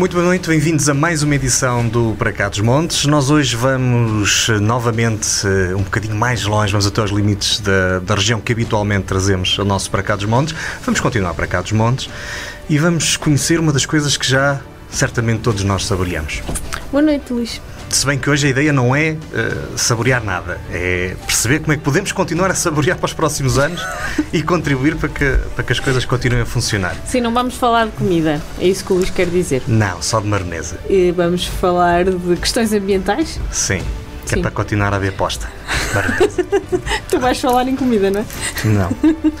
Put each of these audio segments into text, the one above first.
Muito boa noite, bem-vindos a mais uma edição do Para Cá dos Montes. Nós hoje vamos eh, novamente eh, um bocadinho mais longe, vamos até aos limites da, da região que habitualmente trazemos ao nosso Para Cá dos Montes. Vamos continuar para Cá dos Montes e vamos conhecer uma das coisas que já certamente todos nós saboreamos. Boa noite, Luís. Se bem que hoje a ideia não é uh, saborear nada, é perceber como é que podemos continuar a saborear para os próximos anos e contribuir para que, para que as coisas continuem a funcionar. Sim, não vamos falar de comida, é isso que o Luís quer dizer. Não, só de maronesa. E vamos falar de questões ambientais? Sim, que é Sim. é para continuar a ver posta. tu vais falar em comida, não é? Não.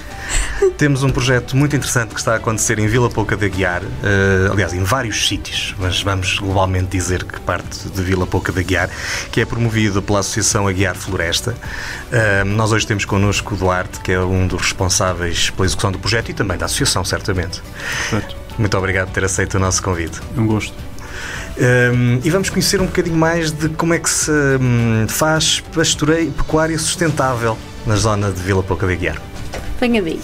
Temos um projeto muito interessante que está a acontecer em Vila Pouca de Aguiar, uh, aliás, em vários sítios, mas vamos globalmente dizer que parte de Vila Pouca de Aguiar, que é promovido pela Associação Aguiar Floresta. Uh, nós hoje temos connosco o Duarte, que é um dos responsáveis pela execução do projeto e também da associação, certamente. Perfeito. Muito obrigado por ter aceito o nosso convite. É um gosto. Um, ehm, e vamos conhecer um bocadinho mais de como é que se um, faz pastoreio pecuária sustentável na zona de Vila Pouca de Aguiar. Venha daí.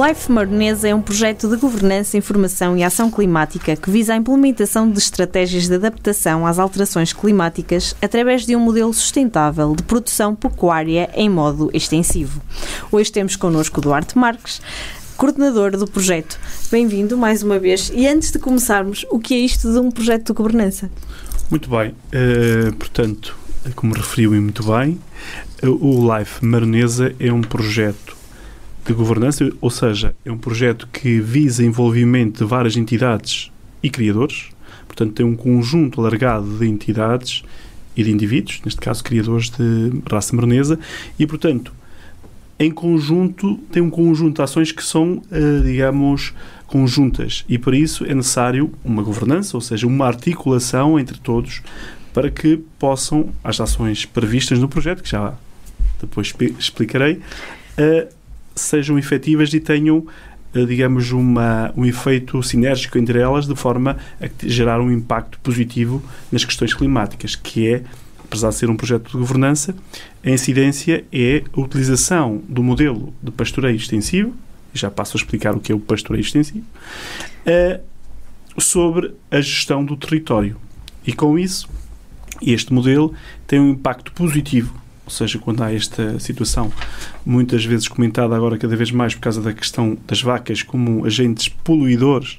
Life Maronesa é um projeto de governança, informação e ação climática que visa a implementação de estratégias de adaptação às alterações climáticas através de um modelo sustentável de produção pecuária em modo extensivo. Hoje temos connosco Duarte Marques, coordenador do projeto. Bem-vindo mais uma vez. E antes de começarmos, o que é isto de um projeto de governança? Muito bem. Uh, portanto, como referiu muito bem, o Life Maronesa é um projeto de governança, ou seja, é um projeto que visa envolvimento de várias entidades e criadores, portanto, tem um conjunto alargado de entidades e de indivíduos, neste caso, criadores de raça maronesa, e, portanto, em conjunto, tem um conjunto de ações que são, eh, digamos, conjuntas, e para isso é necessário uma governança, ou seja, uma articulação entre todos para que possam, as ações previstas no projeto, que já depois explicarei, uh, sejam efetivas e tenham eh, digamos, uma, um efeito sinérgico entre elas, de forma a gerar um impacto positivo nas questões climáticas, que é, apesar de ser um projeto de governança, a incidência é a utilização do modelo de pastoreio extensivo, já passo a explicar o que é o pastoreio extensivo, uh, sobre a gestão do território. E com isso, este modelo tem um impacto positivo ou seja, quando há esta situação, muitas vezes comentada agora cada vez mais por causa da questão das vacas como agentes poluidores,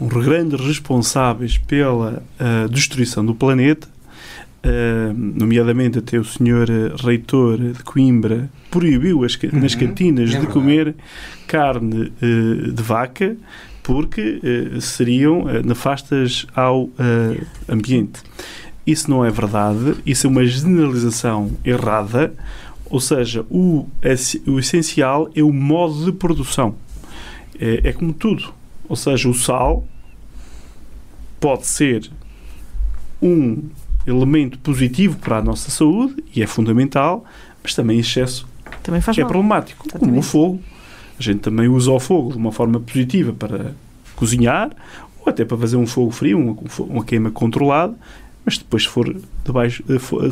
um grandes responsáveis pela uh, destruição do planeta, uh, nomeadamente até o senhor uh, reitor de Coimbra proibiu as, uhum. nas cantinas é de comer carne de vaca porque seriam nefastas ao ambiente. Isso não é verdade, isso é uma generalização errada, ou seja, o, o essencial é o modo de produção. É, é como tudo. Ou seja, o sal pode ser um elemento positivo para a nossa saúde e é fundamental, mas também excesso também é mal. problemático, Exatamente. como o fogo. A gente também usa o fogo de uma forma positiva para cozinhar ou até para fazer um fogo frio, uma, uma queima controlada, mas depois se for de baixo,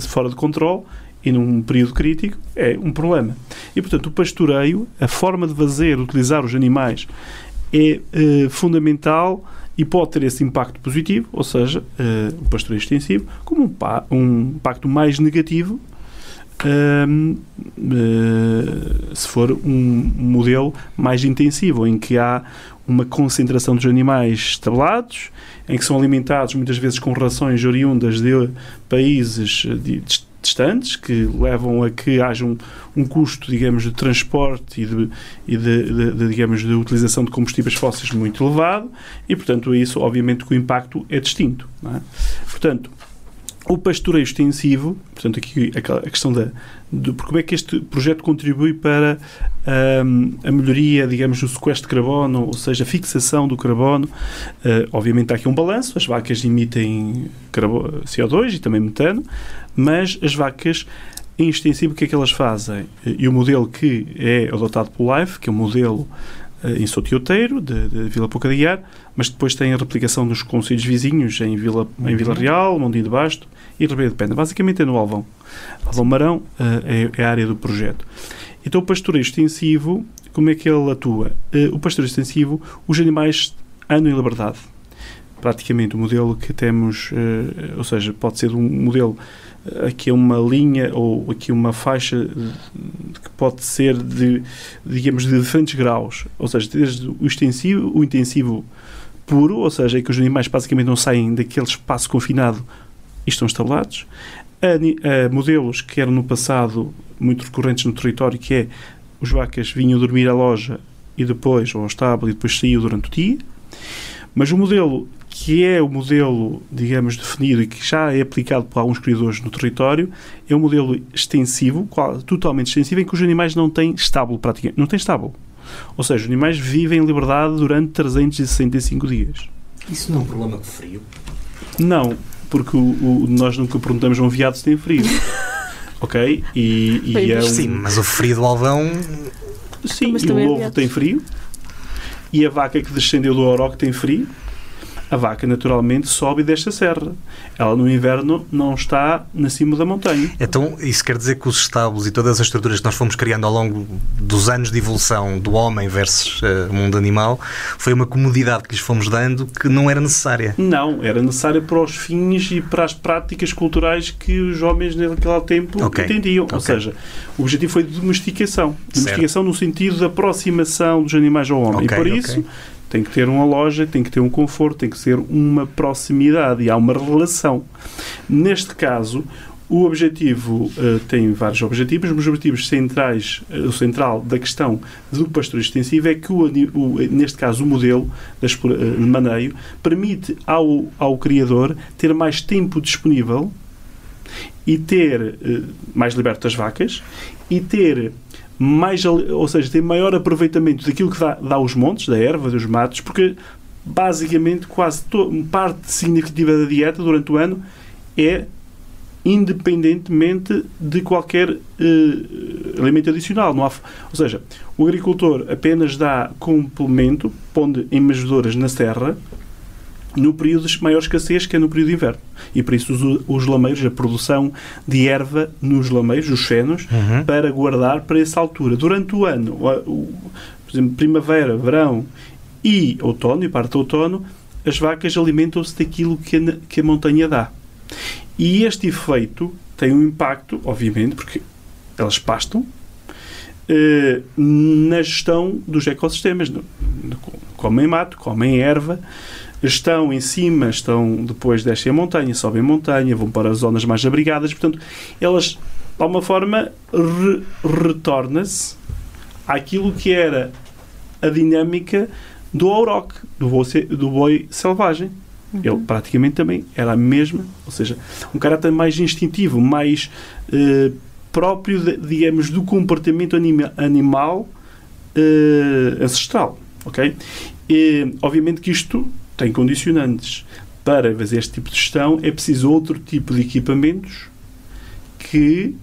fora de controle e num período crítico, é um problema. E, portanto, o pastoreio, a forma de fazer, utilizar os animais, é uh, fundamental e pode ter esse impacto positivo, ou seja, uh, o pastoreio extensivo, como um, um impacto mais negativo uh, se for um modelo mais intensivo, em que há uma concentração dos animais estabelados, em que são alimentados muitas vezes com rações oriundas de países distantes, que levam a que haja um, um custo, digamos, de transporte e, de, e de, de, de, digamos, de utilização de combustíveis fósseis muito elevado, e, portanto, isso, obviamente, que o impacto é distinto. É? Portanto, o pastoreio extensivo, portanto, aqui a questão da. De, como é que este projeto contribui para um, a melhoria, digamos, do sequestro de carbono, ou seja, a fixação do carbono? Uh, obviamente, há aqui um balanço: as vacas emitem CO2 e também metano, mas as vacas em extensivo, o que é que elas fazem? E o modelo que é adotado pelo LIFE, que é um modelo em Sotioteiro, de, de Vila Guiar, mas depois tem a replicação nos conselhos vizinhos em Vila, em Vila Real, Mondinho de Basto e Ribeiro de Pena. Basicamente é no Alvão. Alvão Marão uh, é, é, a área do projeto. Então o pastoreio extensivo, como é que ele atua? Uh, o pastoreio extensivo, os animais andam em liberdade. Praticamente o modelo que temos, ou seja, pode ser um modelo aqui uma linha ou aqui uma faixa que pode ser de, digamos, de diferentes graus, ou seja, desde o extensivo, o intensivo puro, ou seja, é que os animais basicamente não saem daquele espaço confinado e estão instalados, a, a modelos que eram no passado muito recorrentes no território, que é os vacas vinham dormir à loja e depois, ou ao estábulo, e depois saíam durante o dia. Mas o modelo que é o modelo, digamos, definido e que já é aplicado por alguns criadores no território, é um modelo extensivo, totalmente extensivo, em que os animais não têm estábulo, praticamente. Não têm estábulo. Ou seja, os animais vivem em liberdade durante 365 dias. Isso não é um problema de frio? Não, porque o, o, nós nunca perguntamos a um viado se tem frio. ok? E, e é um... Sim, mas o frio do alvão. Sim, e o ovo tem frio. E a vaca que descendeu do Oroque tem frio a vaca naturalmente sobe e desce a serra. Ela no inverno não está na cima da montanha. Então, isso quer dizer que os estábulos e todas as estruturas que nós fomos criando ao longo dos anos de evolução do homem versus uh, o mundo animal foi uma comodidade que lhes fomos dando que não era necessária? Não, era necessária para os fins e para as práticas culturais que os homens naquele tempo okay. entendiam. Okay. Ou seja, o objetivo foi de domesticação. Domesticação certo. no sentido de aproximação dos animais ao homem. Okay, e por isso tem que ter uma loja, tem que ter um conforto, tem que ser uma proximidade e há uma relação. Neste caso, o objetivo uh, tem vários objetivos, mas os objetivos centrais, uh, o central da questão do pastor extensivo é que, o, o, neste caso, o modelo de uh, maneio permite ao, ao criador ter mais tempo disponível e ter mais liberto as vacas e ter mais, ou seja, tem maior aproveitamento daquilo que dá, dá os montes, da erva, dos matos, porque basicamente quase parte significativa da dieta durante o ano é independentemente de qualquer uh, alimento adicional. Não há, ou seja, o agricultor apenas dá complemento, pondo em mesadoras na serra, no período de maior escassez, que é no período de inverno. E por isso os, os lameiros, a produção de erva nos lameiros, os fenos, uhum. para guardar para essa altura. Durante o ano, o, o, por exemplo, primavera, verão e outono, e parte do outono, as vacas alimentam-se daquilo que a, que a montanha dá. E este efeito tem um impacto, obviamente, porque elas pastam, eh, na gestão dos ecossistemas. Comem mato, comem erva, estão em cima, estão depois descem a montanha, sobem a montanha, vão para as zonas mais abrigadas, portanto, elas, de alguma forma, re retorna-se àquilo que era a dinâmica do auroque, do boi, do boi selvagem. Uhum. Ele praticamente também era a mesma, ou seja, um caráter mais instintivo, mais eh, próprio, de, digamos, do comportamento anima, animal eh, ancestral. Ok? E, obviamente que isto tem condicionantes. Para fazer este tipo de gestão é preciso outro tipo de equipamentos que,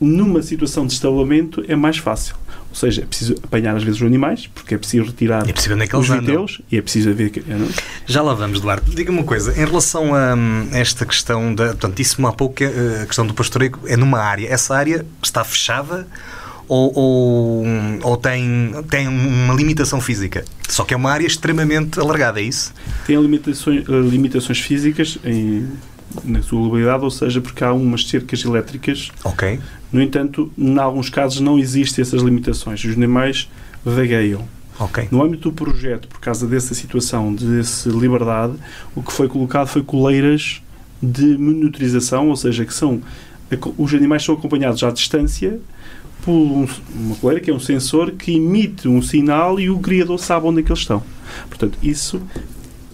numa situação de estabelamento, é mais fácil. Ou seja, é preciso apanhar às vezes os animais, porque é preciso retirar é preciso onde é que os viteus e é preciso ver que. Não? Já lá vamos, Duarte. Diga-me uma coisa, em relação a hum, esta questão da. Portanto, disse-me há pouco que a questão do pastoreio é numa área. Essa área está fechada ou, ou, ou, tem, tem uma limitação física? Só que é uma área extremamente alargada, é isso? Tem limitações, eh, limitações físicas em, na sua globalidade, ou seja, porque há umas cercas elétricas. Ok. No entanto, em alguns casos não existem essas limitações. Os animais vagueiam. Okay. No âmbito do projeto, por causa dessa situação, dessa liberdade, o que foi colocado foi coleiras de monitorização, ou seja, que são os animais são acompanhados à distância por um, uma coleira que é um sensor que emite um sinal e o criador sabe onde é que eles estão. Portanto, isso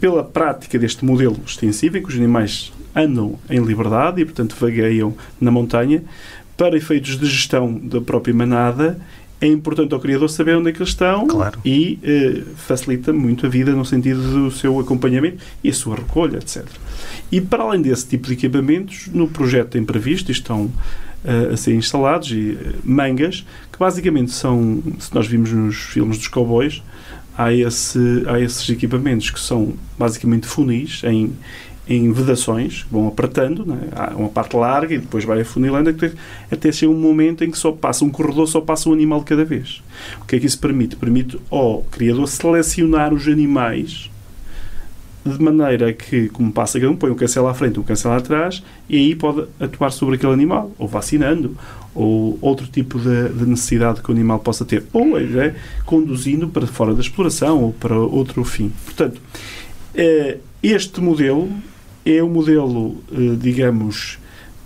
pela prática deste modelo extensivo, em que os animais andam em liberdade e, portanto, vagueiam na montanha, para efeitos de gestão da própria manada, é importante ao criador saber onde é que eles estão Claro. e eh, facilita muito a vida no sentido do seu acompanhamento e a sua recolha, etc. E para além desse tipo de equipamentos, no projeto tem previsto, estão eh, a ser instalados, e, eh, mangas, que basicamente são, se nós vimos nos filmes dos cowboys, há, esse, há esses equipamentos que são basicamente funis em, em vedações, que vão apertando, não é? há uma parte larga e depois vai afunilando até, até chegar um momento em que só passa um corredor, só passa um animal de cada vez. O que é que isso permite? Permite ao criador selecionar os animais de maneira que, como passa cada um, põe um cancelo à frente, um cancelo atrás, e aí pode atuar sobre aquele animal, ou vacinando, ou outro tipo de, de necessidade que o animal possa ter, ou é, conduzindo para fora da exploração ou para outro fim. Portanto, eh, este modelo é o modelo, eh, digamos,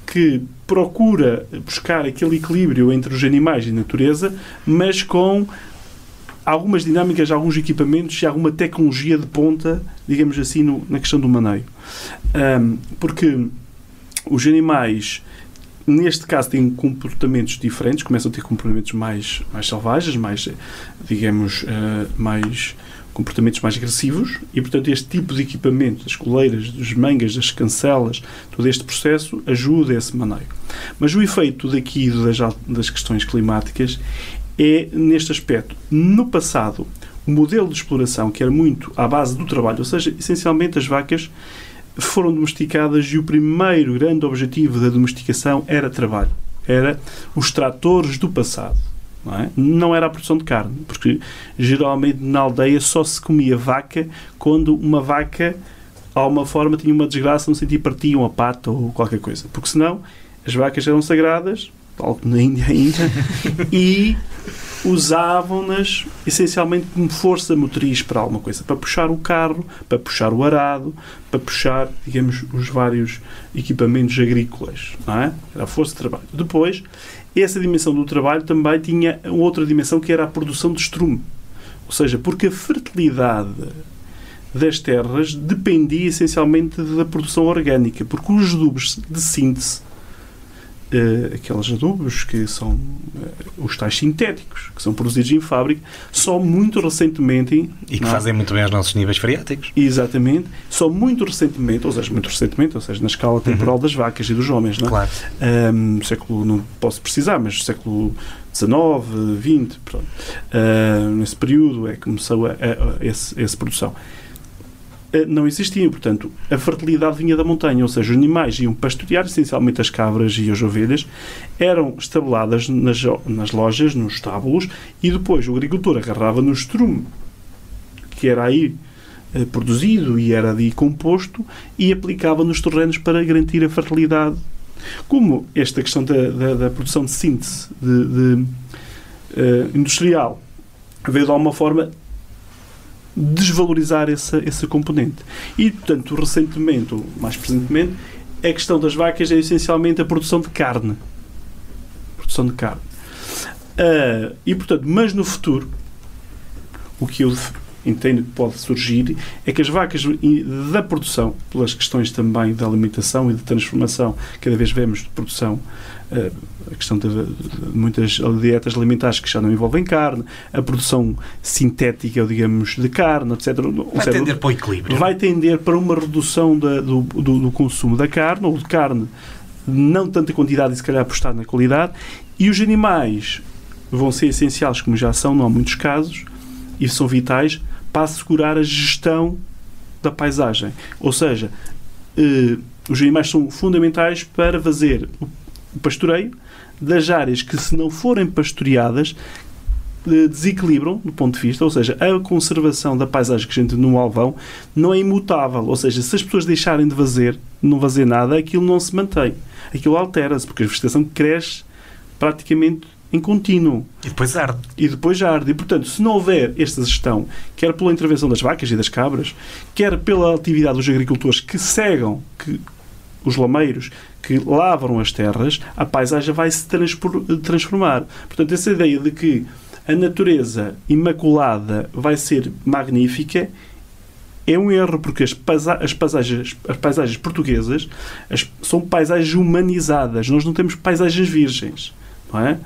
que procura buscar aquele equilíbrio entre os animais e a natureza, mas com algumas dinâmicas, alguns equipamentos e alguma tecnologia de ponta, digamos assim, no- na questão do maneio. Ahm, porque os animais, neste caso, têm comportamentos diferentes, começam a ter comportamentos mais, mais selvagens, mais, digamos, ah, mais comportamentos mais agressivos e, portanto, este tipo de equipamento, das coleiras, das mangas, das cancelas, todo este processo ajuda esse maneio. Mas o efeito daqui das, das questões climáticas é neste aspecto. No passado, o modelo de exploração, que era muito à base do trabalho, ou seja, essencialmente as vacas foram domesticadas e o primeiro grande objetivo da domesticação era trabalho. Era os tratores do passado. Não, é? não era a produção de carne, porque geralmente na aldeia só se comia vaca quando uma vaca, de alguma forma, tinha uma desgraça no sentido partiam a pata ou qualquer coisa. Porque senão as vacas eram sagradas, como na Índia ainda, e usavam-nas essencialmente como força motriz para alguma coisa, para puxar o carro, para puxar o arado, para puxar, digamos, os vários equipamentos agrícolas, não é? Era a força de trabalho. Depois, essa dimensão do trabalho também tinha outra dimensão que era a produção de estrume. Ou seja, porque a fertilidade das terras dependia essencialmente da produção orgânica, porque os adubos de síntese eh, aqueles adubos que são eh, os tais sintéticos, que são produzidos em fábrica, só muito recentemente. E que é? fazem muito bem aos nossos níveis freáticos. Exatamente, só muito recentemente, ou seja, muito recentemente, ou seja, na escala temporal das vacas e dos homens, não é? Claro. Ahm, século, não posso precisar, mas século XIX, XX, pronto. Ah, nesse período é que começou a, a, a esse, essa produção. Ah, Não existiam, portanto, a fertilidade vinha da montanha, ou seja, os animais iam pastorear, essencialmente as cabras e as ovelhas, eram estabeladas nas, nas lojas, nos estábulos, e depois o agricultor agarrava no estrume, que era aí eh, produzido e era ali composto, e aplicava nos terrenos para garantir a fertilidade. Como esta questão da, da- da produção de síntese de, de, eh, industrial veio de alguma forma desvalorizar essa, essa componente. E, portanto, recentemente, ou mais presentemente, a questão das vacas é essencialmente a produção de carne. Produção de carne. Ah, e, portanto, mas no futuro, o que eu entendo que pode surgir é que as vacas da produção, pelas questões também da alimentação e de transformação, cada vez vemos de produção, a questão de, muitas dietas alimentares que já não envolvem carne, a produção sintética, digamos, de carne, etc. Vai seja, tender para o equilíbrio. vai tender para uma redução da- do, do- do consumo da carne, ou de carne, não tanta quantidade e se calhar apostar na qualidade, e os animais vão ser essenciais, como já são, não há muitos casos, e são vitais para assegurar a gestão da paisagem. Ou seja, eh, os animais são fundamentais para fazer pastoreio das áreas que, se não forem pastoreadas, eh, desequilibram do ponto de vista, ou seja, a conservação da paisagem que a gente no Alvão não é imutável, ou seja, se as pessoas deixarem de fazer, não fazer nada, aquilo não se mantém. Aquilo altera-se, porque a vegetação cresce praticamente em contínuo E depois arde. e depois arde. E, portanto, se não houver esta gestão, quer pela intervenção das vacas e das cabras, quer pela atividade dos agricultores que cegam que, os lameiros, que lavram as terras, a paisagem vai se transformar. Portanto, essa ideia de que a natureza imaculada vai ser magnífica é um erro, porque as, paisa as, paisagens, as paisagens portuguesas as, são paisagens humanizadas. Nós não temos paisagens virgens. Não é?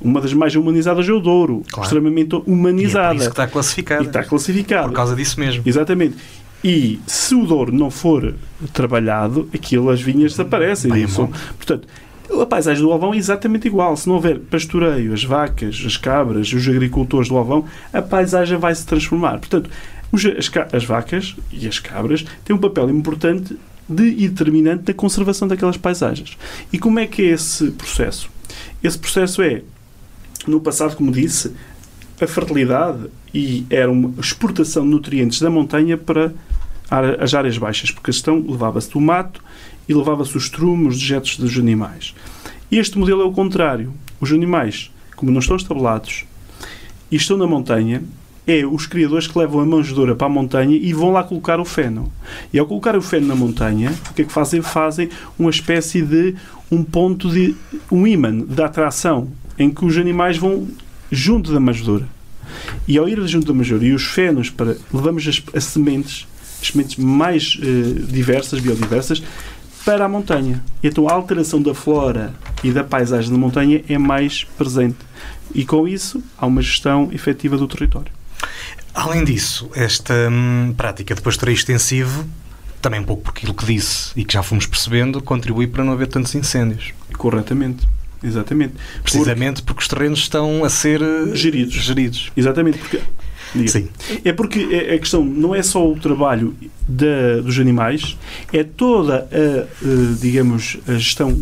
Uma das mais humanizadas é o Douro, claro. extremamente humanizada. E é isso que está classificado. E está classificado. Por causa disso mesmo. Exatamente. E se o Douro não for trabalhado, aquilo, as vinhas desaparecem. Bem, são, portanto, a paisagem do Alvão é exatamente igual. Se não houver pastoreio, as vacas, as cabras, os agricultores do Alvão, a paisagem vai se transformar. Portanto, as, as vacas e as cabras têm um papel importante de, e determinante na conservação daquelas paisagens. E como é que é esse processo? Esse processo é, no passado, como disse, a fertilidade e era uma exportação de nutrientes da montanha para as áreas baixas, porque a questão levava-se do mato e levava-se os trumos, os dejetos dos animais. Este modelo é o contrário. Os animais, como não estão estabelados e estão na montanha, é os criadores que levam a manjedoura para a montanha e vão lá colocar o feno. E ao colocar o feno na montanha, o que é que fazem? Fazem uma espécie de um ponto de um imã de atração em que os animais vão junto da manjedoura. E ao ir junto da manjedoura e os fenos para levamos as, as sementes, as sementes mais eh, diversas, biodiversas, para a montanha. Então a alteração da flora e da paisagem da montanha é mais presente. E com isso há uma gestão efetiva do território. Além disso, esta hum, prática de pastoreio extensivo, também um pouco por aquilo que disse e que já fomos percebendo, contribui para não haver tantos incêndios. Corretamente. Exatamente. Precisamente porque, porque os terrenos estão a ser eh, geridos. geridos. Exatamente. Porque. Sim. É porque é, a questão não é só o trabalho da, dos animais, é toda a, eh, digamos, a gestão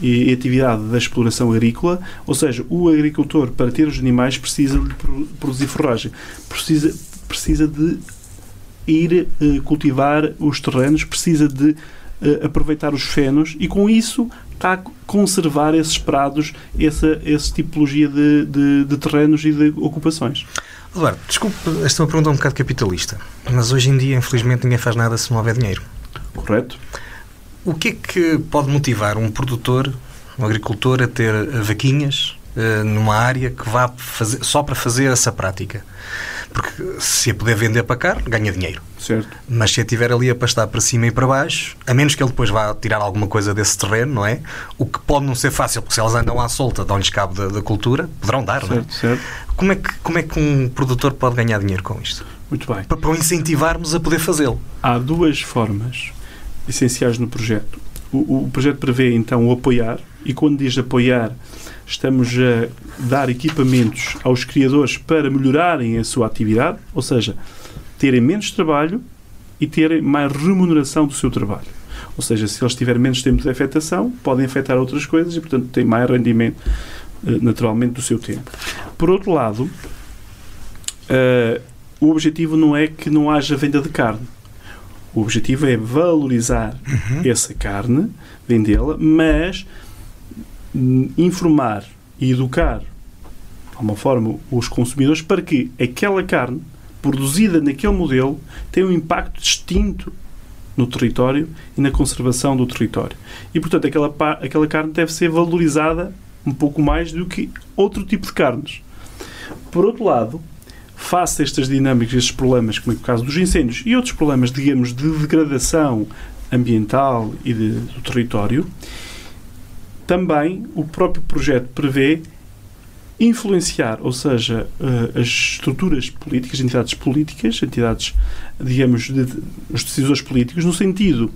e atividade da exploração agrícola, ou seja, o agricultor, para ter os animais, precisa de produzir forragem, precisa, precisa de ir uh, cultivar os terrenos, precisa de uh, aproveitar os fenos e, com isso, está a conservar esses prados, essa, essa tipologia de, de, de terrenos e de ocupações. Eduardo, desculpe, esta é uma pergunta um bocado capitalista, mas hoje em dia, infelizmente, ninguém faz nada se não houver dinheiro. Correto. O que é que pode motivar um produtor, um agricultor, a ter vaquinhas uh, numa área que vá fazer, só para fazer essa prática? Porque se a puder vender para cá, ganha dinheiro. Certo. Mas se a tiver ali a pastar para cima e para baixo, a menos que ele depois vá tirar alguma coisa desse terreno, não é? O que pode não ser fácil, porque se elas andam à solta, dão-lhes cabo da, da, cultura, poderão dar, certo, não é? Certo. Como é, que, como é que um produtor pode ganhar dinheiro com isto? Muito bem. Para, para o incentivarmos a poder fazê-lo. Há duas formas essenciais no projeto. O, o projeto prevê, então, o apoiar, e quando diz apoiar, estamos a dar equipamentos aos criadores para melhorarem a sua atividade, ou seja, terem menos trabalho e terem mais remuneração do seu trabalho. Ou seja, se eles tiverem menos tempo de afetação, podem afetar outras coisas e, portanto, têm mais rendimento eh, naturalmente do seu tempo. Por outro lado, uh, o objetivo não é que não haja venda de carne. O objetivo é valorizar uhum. essa carne, vendê-la, mas informar e educar de uma forma os consumidores para que aquela carne produzida naquele modelo tenha um impacto distinto no território e na conservação do território. E, portanto, aquela, aquela carne deve ser valorizada um pouco mais do que outro tipo de carnes. Por outro lado, face a estas dinâmicas, estes problemas, como é o caso dos incêndios e outros problemas, digamos, de degradação ambiental e de, do território, também o próprio projeto prevê influenciar, ou seja, uh, as estruturas políticas, entidades políticas, entidades, digamos, de, de, os decisores políticos, no sentido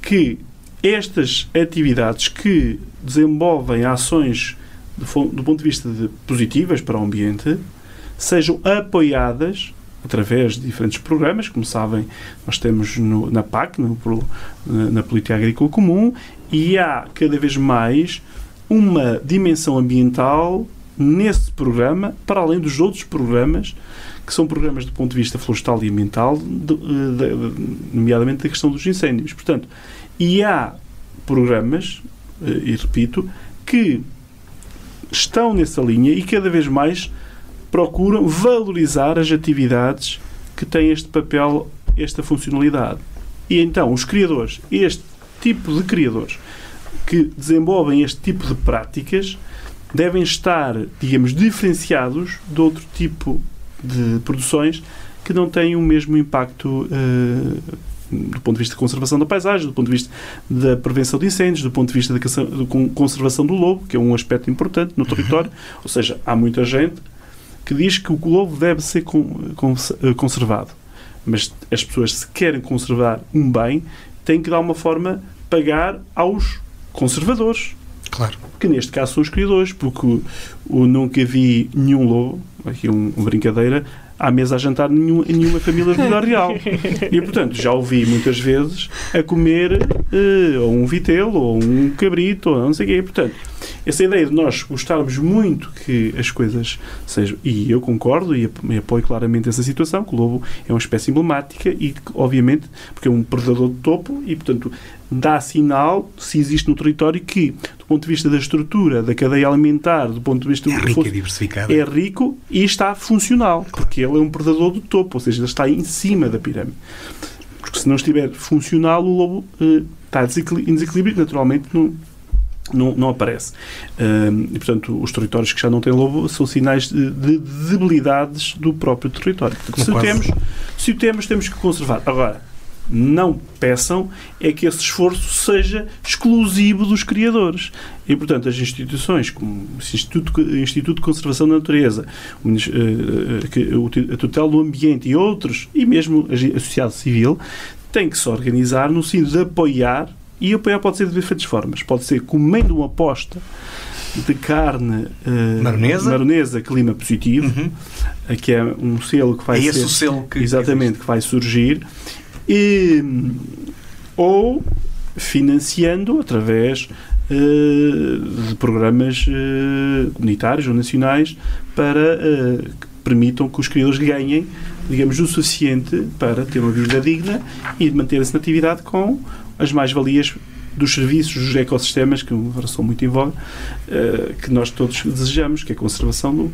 que estas atividades que desenvolvem ações do, do ponto de vista de positivas para o ambiente sejam apoiadas através de diferentes programas. Como sabem, nós temos no, na PAC, no, na Política Agrícola Comum, e há cada vez mais uma dimensão ambiental nesse programa, para além dos outros programas, que são programas do ponto de vista florestal e ambiental, de, de, nomeadamente da questão dos incêndios. Portanto, e há programas, eh, e repito, que estão nessa linha e cada vez mais procuram valorizar as atividades que têm este papel, esta funcionalidade. E então, os criadores, este tipo de criadores que desenvolvem este tipo de práticas devem estar, digamos, diferenciados de outro tipo de produções que não têm o mesmo impacto uh, do ponto de vista da conservação da paisagem, do ponto de vista da prevenção de incêndios, do ponto de vista da conservação do lobo, que é um aspecto importante no território. Ou seja, há muita gente que diz que o lobo deve ser eh, conservado. Mas as pessoas, se querem conservar um bem, têm que, de alguma forma, pagar aos conservadores. Claro. Que neste caso são os criadores, porque o nunca vi nenhum lobo, aqui um, uma brincadeira, à mesa a jantar nenhum, nenhuma família de Vila Real. E, portanto, já ouvi muitas vezes a comer ou um vitelo, ou um cabrito, ou não sei o quê. Portanto, essa ideia de nós gostarmos muito que as coisas sejam. E eu concordo e apoio claramente essa situação, que o lobo é uma espécie emblemática e, obviamente, porque é um predador de topo e, portanto, dá sinal, se existe no território, que, do ponto de vista da estrutura, da cadeia alimentar, do ponto de vista... É rico diversificado. É rico e está funcional, claro. porque ele é um predador do topo, ou seja, ele está em cima da pirâmide. Porque se não estiver funcional, o lobo uh, está em desequilíbrio, naturalmente não, não, não aparece. Uh, e, portanto, os territórios que já não têm lobo são sinais de, de debilidades do próprio território. Portanto, se o, temos, se o temos, temos que conservar. Agora, não peçam é que esse esforço seja exclusivo dos criadores. E, portanto, as instituições como o Instituto, Instituto de Conservação da Natureza, a Tutela do Ambiente e outros, e mesmo a sociedade civil, têm que se organizar no sentido de apoiar, e apoiar pode ser de diferentes formas. Pode ser comendo uma aposta de carne uh, maronesa. maronesa clima positivo, uhum. que é um selo que vai é ser, esse o selo que exatamente que, que vai surgir e, ou financiando através uh, de programas uh, comunitários ou nacionais para uh, que permitam que os criadores ganhem, digamos, o suficiente para ter uma vida digna e manter-se na atividade com as mais-valias dos serviços, dos ecossistemas, que agora são muito em voga, que nós todos desejamos, que é a conservação do,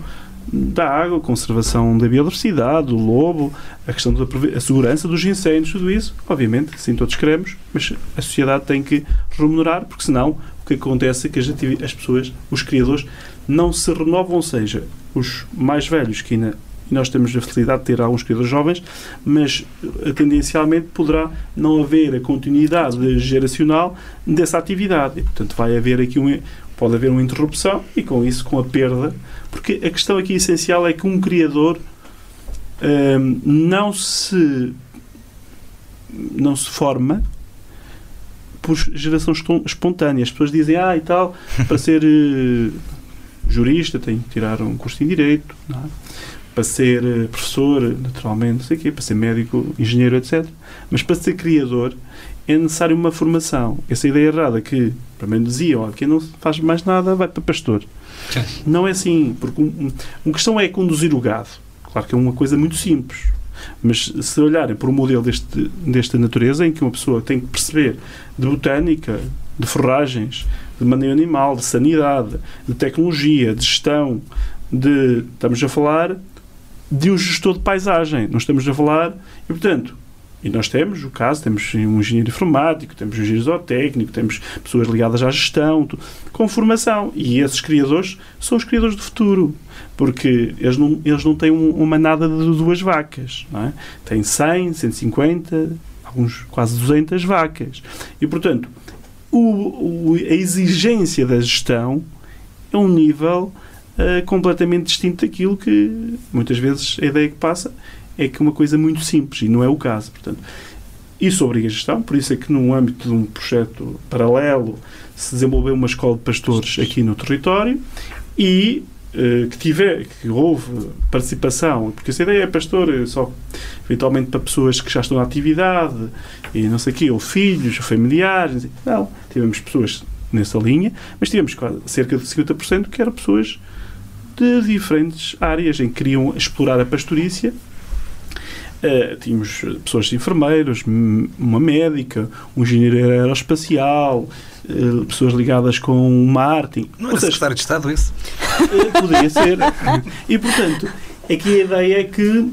da água, conservação da biodiversidade, do lobo, a questão da a segurança dos incêndios, tudo isso, obviamente, sim, todos queremos, mas a sociedade tem que remunerar, porque senão o que acontece é que as, as pessoas, os criadores, não se renovam, ou seja, os mais velhos, que ainda nós temos a facilidade de ter alguns criadores jovens, mas eh, tendencialmente poderá não haver a continuidade geracional dessa atividade. E, portanto, vai haver aqui um, pode haver uma interrupção e com isso, com a perda porque a questão aqui essencial é que um criador um, não se não se forma por geração espontânea. As pessoas dizem, ah, e tal, para ser uh, jurista tem que tirar um curso em Direito, é? para ser uh, professor, naturalmente, não sei o quê, para ser médico, engenheiro, etc. Mas para ser criador é necessário uma formação. Essa ideia errada que, para mim, diziam, quem não faz mais nada vai para pastor. Não é assim, porque um, uma questão é conduzir o gado. Claro que é uma coisa muito simples. Mas se olharem para um modelo deste, desta natureza, em que uma pessoa tem que perceber de botânica, de forragens, de maneio animal, de sanidade, de tecnologia, de gestão, de. Estamos a falar de um gestor de paisagem. Não estamos a falar. E, portanto, e nós temos o caso, temos um engenheiro informático, temos um engenheiro zootécnico, temos pessoas ligadas à gestão, com formação. E esses criadores são os criadores do futuro. Porque eles não, eles não têm uma manada de duas vacas. Não é? Têm 100, 150, alguns quase 200 vacas. E, portanto, o, o, a exigência da gestão é um nível uh, completamente distinto daquilo que, muitas vezes, a ideia que passa é que é uma coisa muito simples e não é o caso. Portanto, isso obriga a gestão, por isso é que no âmbito de um projeto paralelo se desenvolveu uma escola de pastores aqui no território e uh, que tiver, que houve participação, porque essa ideia é pastor só eventualmente para pessoas que já estão na atividade e não sei o quê, ou filhos, ou familiares. Não, tivemos pessoas nessa linha, mas tivemos cerca de 50% que eram pessoas de diferentes áreas em que queriam explorar a pastorícia Uh, tínhamos pessoas enfermeiros, uma médica, um engenheiro aeroespacial, uh, pessoas ligadas com marketing. Não era secretário de Estado isso? Uh, poderia ser. E, portanto, aqui a ideia é que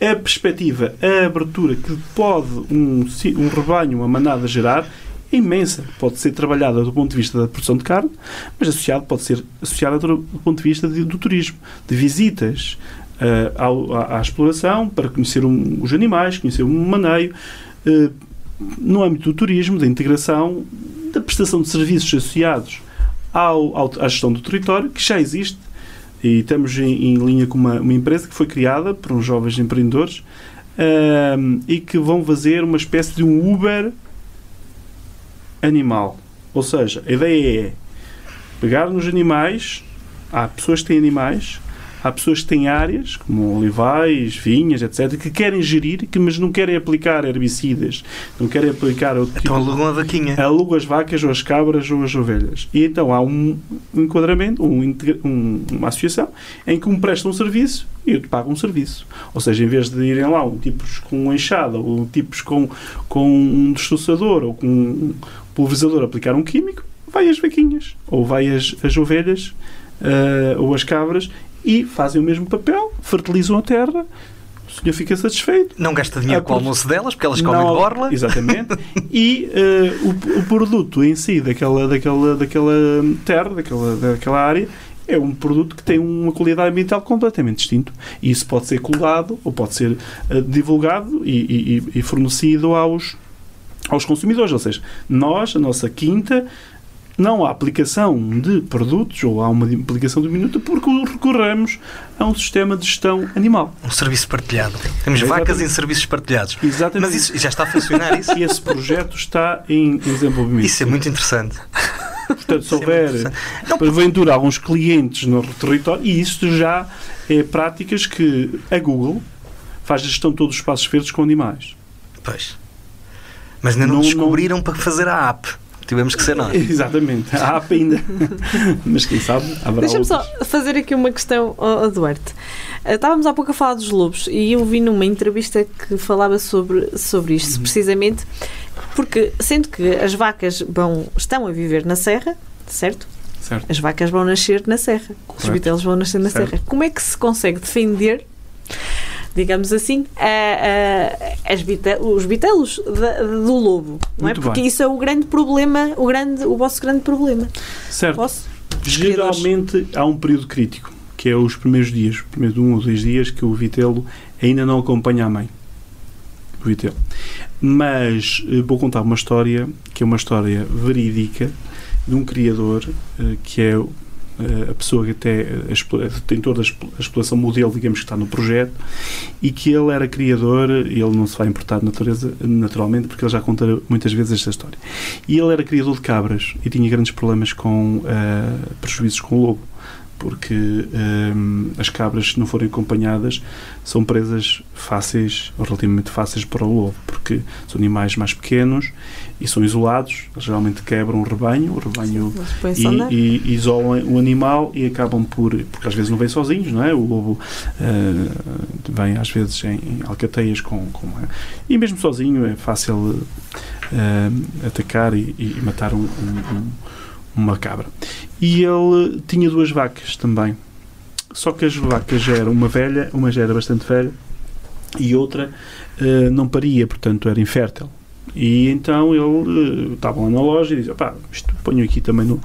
a perspectiva, a abertura que pode um, um rebanho, uma manada gerar, é imensa. Pode ser trabalhada do ponto de vista da produção de carne, mas associado, pode ser associada do ponto de vista de, do turismo, de visitas, uh, à, à, exploração, para conhecer um, os animais, conhecer o maneio, uh, no âmbito do turismo, da integração, da prestação de serviços associados ao, ao, à gestão do território, que já existe, e estamos em, em linha com uma, uma, empresa que foi criada por uns jovens empreendedores uh, e que vão fazer uma espécie de um Uber animal. Ou seja, a ideia é pegar nos animais, há pessoas que têm animais, há pessoas que têm áreas, como olivais, vinhas, etc., que querem gerir, que, mas não querem aplicar herbicidas, não querem aplicar outro Então tipo, alugam a vaquinha. Alugam as vacas, ou as cabras, ou as ovelhas. E então há um enquadramento, um, um, uma associação, em que um presta um serviço e outro paga um serviço. Ou seja, em vez de irem lá um tipos com enxada, ou tipos com, com um destroçador, ou com um pulverizador aplicar um químico, vai as vaquinhas, ou vai as, as ovelhas, uh, ou as cabras, e fazem o mesmo papel, fertilizam a terra, o senhor fica satisfeito. Não gasta dinheiro com o almoço delas, porque elas comem não, borla. Exatamente. e uh, o, o, produto em si daquela, daquela, daquela terra, daquela, daquela área, é um produto que tem uma qualidade ambiental completamente distinta. E isso pode ser colado ou pode ser uh, divulgado e, e, e fornecido aos, aos consumidores. Ou seja, nós, a nossa quinta, não há aplicação de produtos ou há uma aplicação de minuto porque recorremos a um sistema de gestão animal. Um serviço partilhado. Temos é, vacas em serviços partilhados. Exatamente. Mas isso já está a funcionar isso? E esse projeto está em desenvolvimento. Isso é muito interessante. Portanto, se é houver, é porventura, alguns clientes no território, e isso já é práticas que a Google faz a gestão de todos os espaços verdes com animais. Pois. Mas ainda não, não descobriram não... para fazer a app. Tivemos que ser nós. Exatamente. Há app ainda. Mas quem sabe haverá Deixa-me só fazer aqui uma questão, oh, Duarte. Eh, estávamos há pouco a falar dos lobos e eu vi numa entrevista que falava sobre, sobre isto, uhum. precisamente porque, sendo que as vacas vão, estão a viver na serra, certo? Certo. As vacas vão nascer na serra, Correto. os vitelos vão nascer na certo. serra. Como é que se consegue defender digamos assim, a, a, as os bitelos do lobo, não é? Muito é? Porque bem. isso é o grande problema, o, grande, o vosso grande problema. Certo. Posso? Geralmente há um período crítico, que é os primeiros dias, os primeiros um ou dois dias que o vitelo ainda não acompanha a mãe. O vitelo. Mas eh, vou contar uma história, que é uma história verídica, de um criador eh, que é a pessoa que até tem toda a exploração modelo, digamos, que está no projeto, e que ele era criador, ele não se vai importar natureza, naturalmente, porque ele já conta muitas vezes esta história. E ele era criador de cabras e tinha grandes problemas com uh, prejuízos com o lobo porque as cabras, se não forem acompanhadas, são presas fáceis, ou relativamente fáceis para o lobo, porque são animais mais pequenos e são isolados, geralmente quebram o rebanho, o rebanho e, e, isolam o animal e acabam por, porque às vezes não vêm sozinhos, não é? O lobo uh, vem às vezes em, em alcateias com, com e mesmo sozinho é fácil uh, atacar e, e matar um, um, um uma cabra. E ele tinha duas vacas também. Só que as vacas já eram uma velha, uma já era bastante velha e outra uh, não paria, portanto era infértil. E então ele uh, estava lá na loja e dizia: pá, isto ponho aqui também no,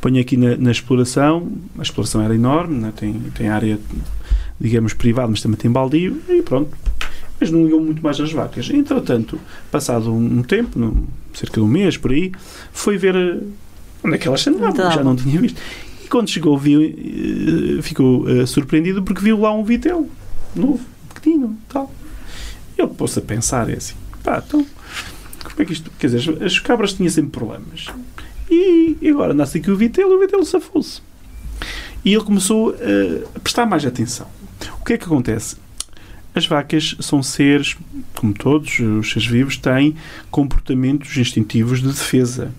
ponho aqui na, na exploração. A exploração era enorme, né? tem, tem área, digamos, privada, mas também tem baldio, e pronto. Mas não ligou muito mais às vacas. Entretanto, passado um, tempo, no, cerca de um mês por aí, foi ver onde é que elas andavam, já não tinha visto. E quando chegou, viu, eh, ficou uh, surpreendido porque viu lá um vitelo novo, pequenino, tal. Ele pôs a pensar, é assim, pá, então, como é que isto. Quer dizer, as cabras tinham sempre problemas. E, e agora nasce aqui o vitelo e o vitelo safou-se. E ele começou uh, a prestar mais atenção. O que é que acontece? As vacas são seres, como todos os seres vivos, têm comportamentos instintivos de defesa.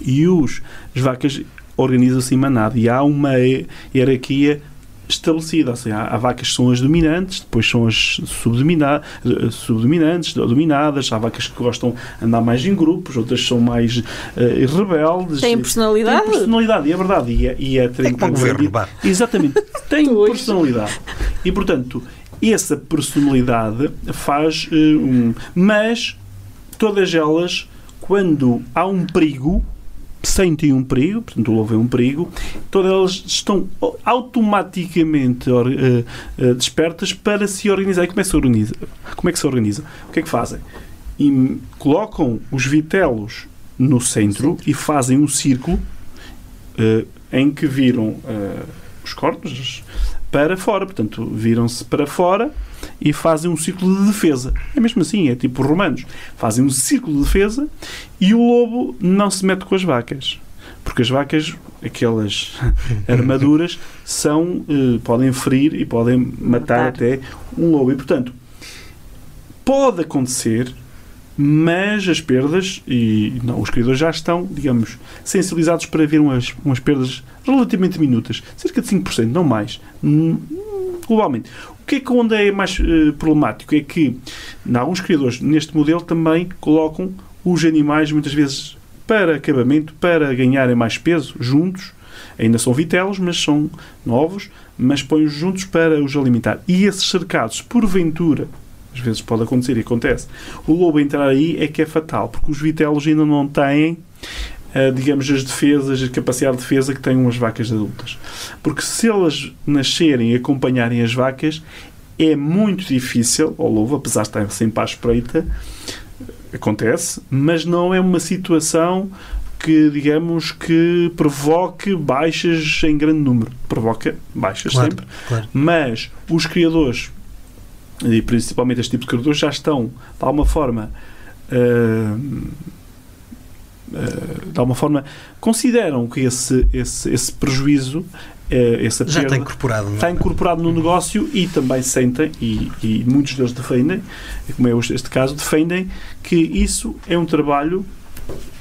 E os, as vacas organizam-se em manada e há uma hierarquia estabelecida, ou seja, há, há, vacas que são as dominantes, depois são as subdomina, subdominantes, dominadas, há vacas que gostam de andar mais em grupos, outras são mais uh, rebeldes. Têm personalidade? Têm personalidade, é verdade. E é, e é, tem que governo, Exatamente, têm personalidade. E, portanto, essa personalidade faz uh, um... Mas, todas elas, quando há um perigo, sentem um perigo, portanto, é um perigo, todas elas estão automaticamente or, uh, uh, despertas para se organizar. E como é que se organiza? Como é que se organiza? O que é que fazem? E colocam os vitelos no centro e fazem um círculo uh, em que viram os corpos para fora. Portanto, viram-se para fora e fazem um círculo de defesa. É mesmo assim, é tipo romanos. Fazem um círculo de defesa e o lobo não se mete com as vacas. Porque as vacas, aquelas armaduras, são, eh, podem ferir e podem matar, matar até um lobo. E, portanto, pode acontecer mas as perdas, e não, os criadores já estão, digamos, sensibilizados para ver umas, umas perdas relativamente minutas, cerca de 5%, não mais, hum, globalmente. O que é que onde é mais uh, problemático é que, em alguns criadores, neste modelo também colocam os animais, muitas vezes, para acabamento, para ganharem mais peso, juntos, ainda são vitelos, mas são novos, mas põem-os juntos para os alimentar. E esses cercados, porventura, às vezes pode acontecer e acontece. O lobo entrar aí é que é fatal, porque os vitelos ainda não têm, uh, digamos, as defesas, a capacidade de defesa que têm umas vacas adultas. Porque se elas nascerem e acompanharem as vacas, é muito difícil, ao lobo, apesar de estar sempre à espreita, acontece, mas não é uma situação que, digamos, que provoque baixas em grande número. Provoca baixas claro, sempre. Claro. Mas os criadores e principalmente este tipo de criadores, já estão, de alguma forma, uh, uh, de alguma forma, consideram que esse, esse, esse prejuízo uh, essa já está incorporado, é? está incorporado no negócio e também sentem, e, e muitos deles defendem, como é este caso, defendem que isso é um trabalho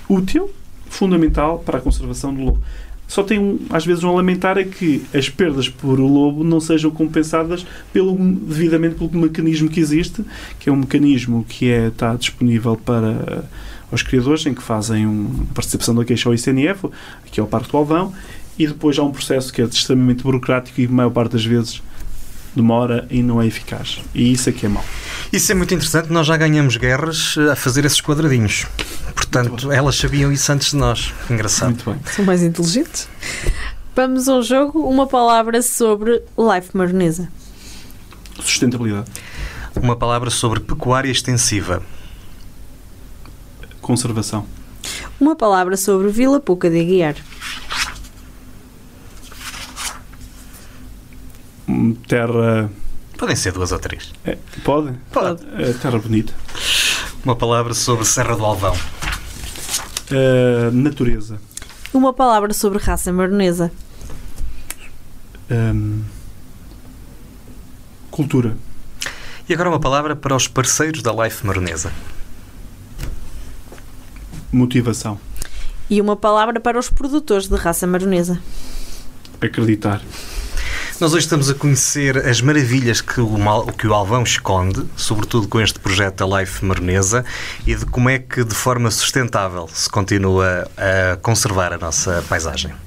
útil, fundamental para a conservação do lobo só tem um, às vezes um a lamentar é que as perdas por lobo não sejam compensadas pelo, devidamente pelo mecanismo que existe, que é um mecanismo que é, está disponível para os criadores, em que fazem uma participação da queixa ao ICNF, aqui ao Parque do Alvão, e depois há um processo que é extremamente burocrático e a maior parte das vezes demora e não é eficaz. E isso é que é mau. Isso é muito interessante. Nós já ganhamos guerras a fazer esses quadradinhos. Portanto, elas sabiam isso antes de nós. Engraçado. Muito bem. São mais inteligentes. Vamos ao jogo. Uma palavra sobre life maronesa. Sustentabilidade. Uma palavra sobre pecuária extensiva. Conservação. Uma palavra sobre Vila Pouca de Aguiar. Terra. Podem ser duas ou três. É, pode? Pode. É, terra bonita. Uma palavra sobre Serra do Alvão. Uh, natureza. Uma palavra sobre raça maronesa. Um, cultura. E agora uma palavra para os parceiros da Life Maronesa. Motivação. E uma palavra para os produtores de raça maronesa. Acreditar. Nós hoje estamos a conhecer as maravilhas que o, mal, que o Alvão esconde, sobretudo com este projeto da Life Maronesa, e de como é que, de forma sustentável, se continua a conservar a nossa paisagem.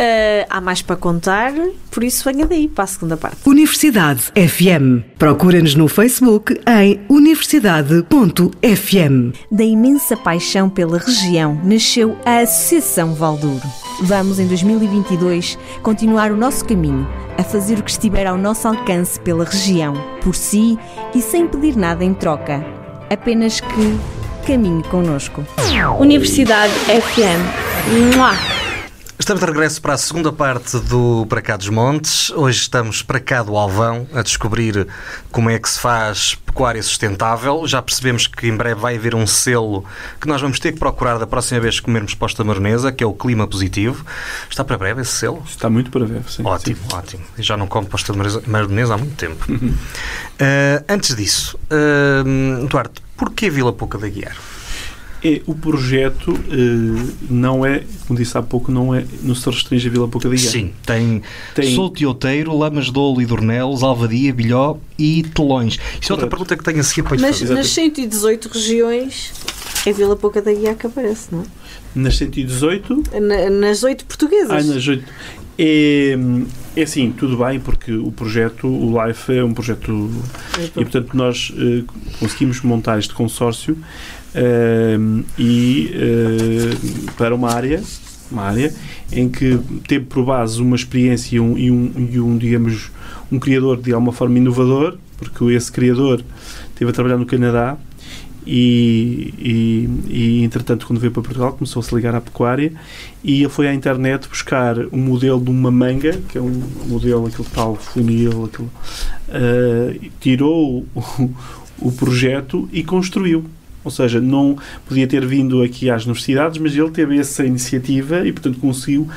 Uh, há mais para contar, por isso venha daí para a segunda parte. Universidade FM. Procura-nos no Facebook em universidade.fm. Da imensa paixão pela região nasceu a Associação Valdouro. Vamos, em 2022, continuar o nosso caminho, a fazer o que estiver ao nosso alcance pela região, por si e sem pedir nada em troca. Apenas que caminhe connosco. Universidade FM. Mua! Estamos de regresso para a segunda parte do Para Cá dos Montes. Hoje estamos para cá do Alvão a descobrir como é que se faz pecuária sustentável. Já percebemos que em breve vai haver um selo que nós vamos ter que procurar da próxima vez que comermos posta maronesa, que é o clima positivo. Está para breve esse selo? Está muito para breve, sim. Ótimo, sim. ótimo. Já não como posta maronesa há muito tempo. Uh, antes disso, uh, Duarte, porquê Vila Pouca da Guiar? É, o projeto uh, não é, como disse há pouco, não, é, não se restringe a Vila Pouca da Guiar. Sim, tem, tem... Souto e Outeiro, Lamas de Ouro e Dornelos, Alvadia, Bilhó e Telões. Isso é outra pergunta que tenho assim para Mas fazer. nas 118 regiões é Vila Pouca da Guiar que aparece, não é? Nas 118? Na, nas 8 portuguesas. Ah, nas 8. É, é assim, tudo bem, porque o projeto, o LIFE é um projeto e, portanto, nós eh, conseguimos montar este consórcio e eh, para uma área, uma área em que teve por base uma experiência e um, e um, e um, digamos, um criador de alguma forma inovador, porque esse criador esteve a trabalhar no Canadá e, e, e, entretanto quando veio para Portugal começou a se ligar à pecuária e foi à internet buscar um modelo de uma manga que é um modelo aquele tal funil aquele, uh, tirou o, o projeto e construiu ou seja, não podia ter vindo aqui às universidades, mas ele teve essa iniciativa e, portanto, conseguiu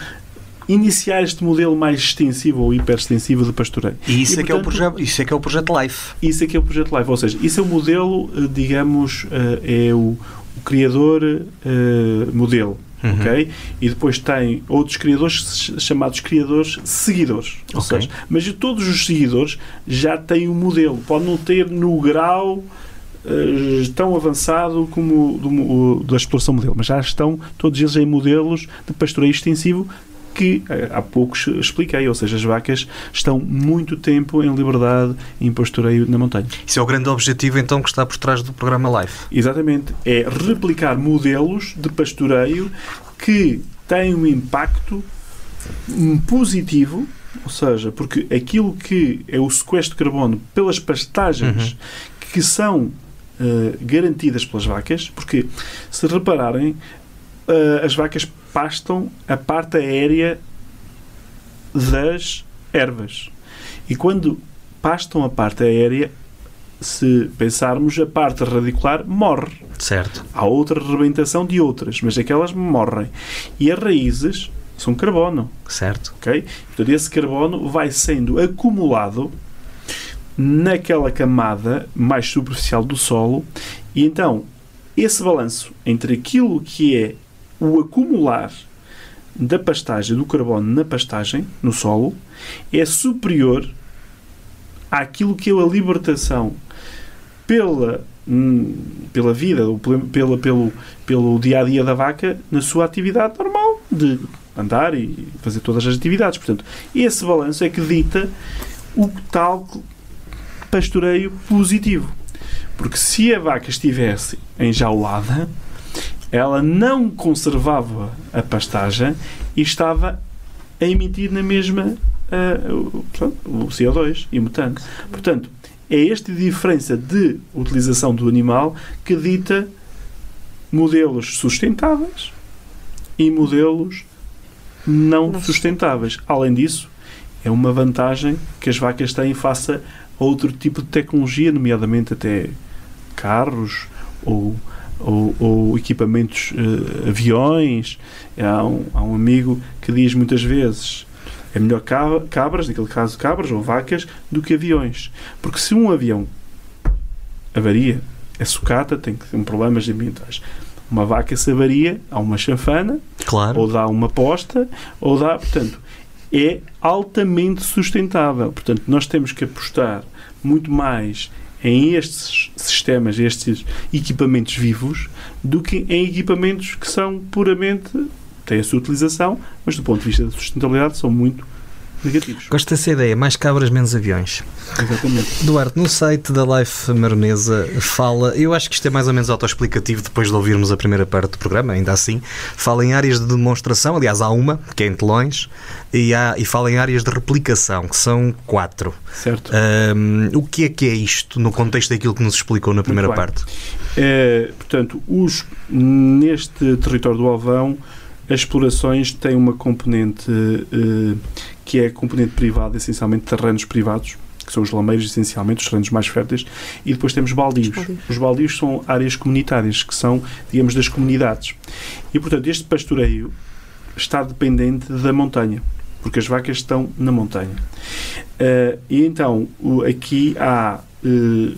iniciar este modelo mais extensivo ou hiperextensivo de pastoreio. E isso, e, é, portanto, que é o projeto, isso é que é o projeto LIFE. Isso é que é o projeto LIFE, ou seja, isso é o modelo, eh, digamos, eh, é o, o criador uh, modelo. Uhum. E depois tem outros criadores chamados criadores seguidores. Ou okay. seja, mas todos os seguidores já têm um modelo. Pode não ter no grau tão avançado como do, o, da exploração modelo, mas já estão todos eles em modelos de pastoreio extensivo que eh, há pouco expliquei, ou seja, as vacas estão muito tempo em liberdade em pastoreio na montanha. Isso é o grande objetivo então que está por trás do programa Life. Exatamente, é replicar modelos de pastoreio que têm um impacto positivo, ou seja, porque aquilo que é o sequestro de carbono pelas pastagens uhum. que são uh, garantidas pelas vacas, porque se repararem, uh, as vacas pastam a parte aérea das ervas. E quando pastam a parte aérea, se pensarmos, a parte radicular morre. Certo. Há outra rebentação de outras, mas aquelas morrem. E as raízes são carbono. Certo. Ok? Então esse carbono vai sendo acumulado naquela camada mais superficial do solo e então esse balanço entre aquilo que é o acumular da pastagem, do carbono na pastagem, no solo, é superior àquilo que é a libertação pela, hum, pela vida, pela, pelo, pelo dia a dia da vaca na sua atividade normal de andar e fazer todas as atividades. Portanto, esse balanço é que dita o tal pastoreio positivo. Porque se a vaca estivesse enjaulada, ela não conservava a pastagem e estava a emitir na mesma uh, o CO2 e o metano. Portanto, é esta diferença de utilização do animal que dita modelos sustentáveis e modelos não sustentáveis. Além disso, é uma vantagem que as vacas têm face outro tipo de tecnologia, nomeadamente até carros ou ou, ou equipamentos, uh, aviões. Há um, há um amigo que diz muitas vezes é melhor cabras, naquele caso cabras ou vacas, do que aviões. Porque se um avião avaria, é sucata, tem, problemas ambientais. Uma vaca se avaria, há uma chanfana, claro. ou dá uma posta, ou dá. Portanto, é altamente sustentável. Portanto, nós temos que apostar muito mais em estes sistemas, estes equipamentos vivos, do que em equipamentos que são puramente têm a sua utilização, mas do ponto de vista da sustentabilidade são muito negativos. Gosto dessa ideia, mais cabras, menos aviões. Exatamente. Duarte, no site da Life Maronesa fala, eu acho que isto é mais ou menos autoexplicativo depois de ouvirmos a primeira parte do programa, ainda assim, fala em áreas de demonstração, aliás há uma, que é em telões, e, há, e fala em áreas de replicação, que são quatro. Certo. Um, o que é que é isto no contexto daquilo que nos explicou na primeira parte? É, portanto, os, neste território do Alvão, as explorações têm uma componente uh, que é a componente privada, essencialmente terrenos privados, que são os lameiros, essencialmente, os terrenos mais férteis, e depois temos baldios. Os baldios. Os baldios são áreas comunitárias, que são, digamos, das comunidades. E, portanto, este pastoreio está dependente da montanha, porque as vacas estão na montanha. Uh, e então, o, aqui há uh,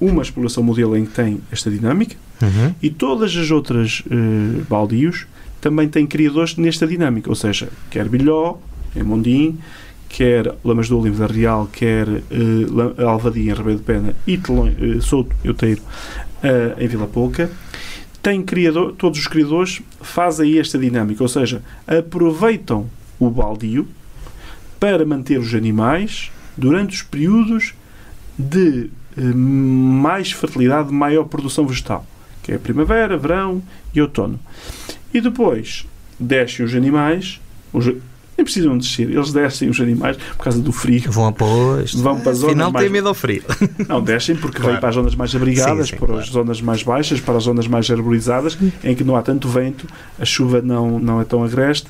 uma exploração modelo em que tem esta dinâmica, uhum. e todas as outras uh, baldios também têm criadores nesta dinâmica, ou seja, quer bilhó, em Mondim, quer Lamas do Olivo da Real, quer uh, Alvadia em Ribeiro de Pena e Telões, uh, Souto, Euteiro, uh, em Vila Pouca, tem criador, todos os criadores fazem esta dinâmica, ou seja, aproveitam o baldio para manter os animais durante os períodos de eh, mais fertilidade, maior produção vegetal, que é primavera, verão e outono. E depois descem os animais, os, nem precisam descer, eles descem os animais por causa do frio. Vão após. Vão para as zonas Afinal, mais- tem medo ao frio. Não, descem porque Claro. vêm para as zonas mais abrigadas, Sim, sim, para claro. as zonas mais baixas, para as zonas mais arborizadas, em que não há tanto vento, a chuva não, não é tão agreste,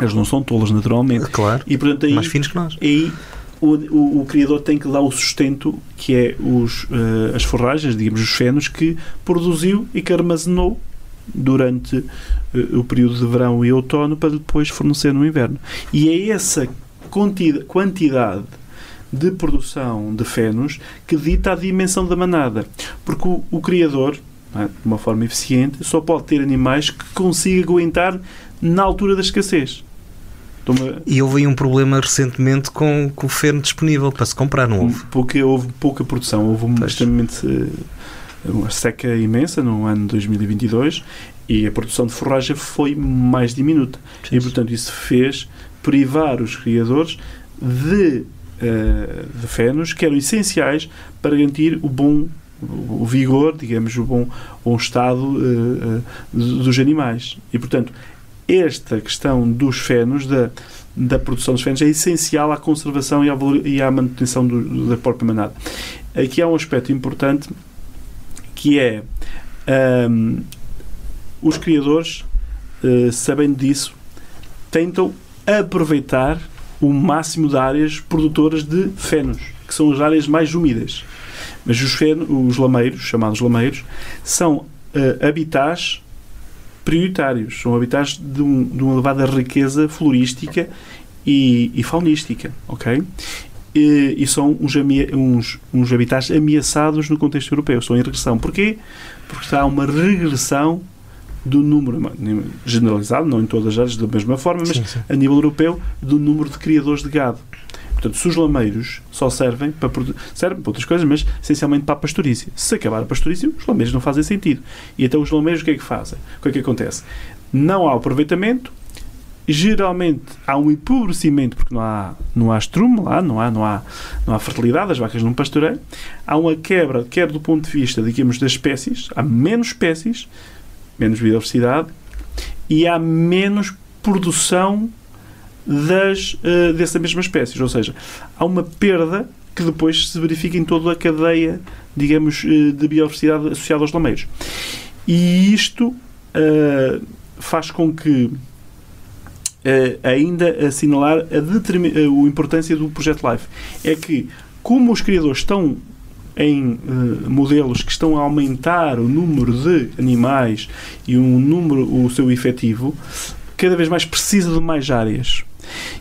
eles não são tolos naturalmente. Claro. E portanto aí, Mais finos que nós. aí o, o, o criador tem que dar o sustento que é os, eh, as forragens, digamos, os fenos que produziu e que armazenou durante eh, o período de verão e outono para depois fornecer no inverno. E é essa quantidade, de produção de fenos que dita a dimensão da manada. Porque o, o criador, é, de uma forma eficiente, só pode ter animais que consiga aguentar na altura da escassez. Estou-me a- E houve aí um problema recentemente com, com o feno disponível para se comprar, não houve? porque houve pouca produção, houve Pois. extremamente eh, uma seca imensa no ano 2022 e a produção de forragem foi mais diminuta. E portanto isso fez privar os criadores de, eh, de fenos que eram essenciais para garantir o bom o vigor, digamos, o bom, bom estado eh, eh, dos animais. E portanto esta questão dos fenos, da, da produção dos fenos, é essencial à conservação e à, e à manutenção do- da própria manada. Aqui há um aspecto importante que é ahm, os criadores, eh, sabendo disso, tentam aproveitar o máximo de áreas produtoras de fenos, que são as áreas mais úmidas. Mas os, feno, os lameiros, chamados lameiros, são eh, habitats prioritários, são habitats de, um- de uma elevada riqueza florística e, e faunística, ok? E, e são uns, uns, uns habitats ameaçados no contexto europeu, estão em regressão. Porquê? Porque está uma regressão do número, generalizado, não em todas as áreas da mesma forma, mas Sim, sim. a nível europeu, do número de criadores de gado. Portanto, se os lameiros só servem para, servem para outras coisas, mas essencialmente para a pastorícia. Se acabar a pastorícia, os lameiros não fazem sentido. E então os lameiros o que é que fazem? O que é que acontece? Não há aproveitamento, geralmente há um empobrecimento porque não há, não há estrume lá, não há, não, há, não há fertilidade, as vacas não pastoreiam. Há uma quebra, quer do ponto de vista, digamos, das espécies, há menos espécies, menos biodiversidade e há menos produção das, eh, dessa mesma espécies. Ou seja, há uma perda que depois se verifica em toda a cadeia, digamos, eh, de biodiversidade associada aos lameiros. E isto eh, faz com que ainda assinalar a, determi- a, a importância do projeto Life. É que, como os criadores estão em eh, modelos que estão a aumentar o número de animais e um número, o seu efetivo, cada vez mais precisa de mais áreas.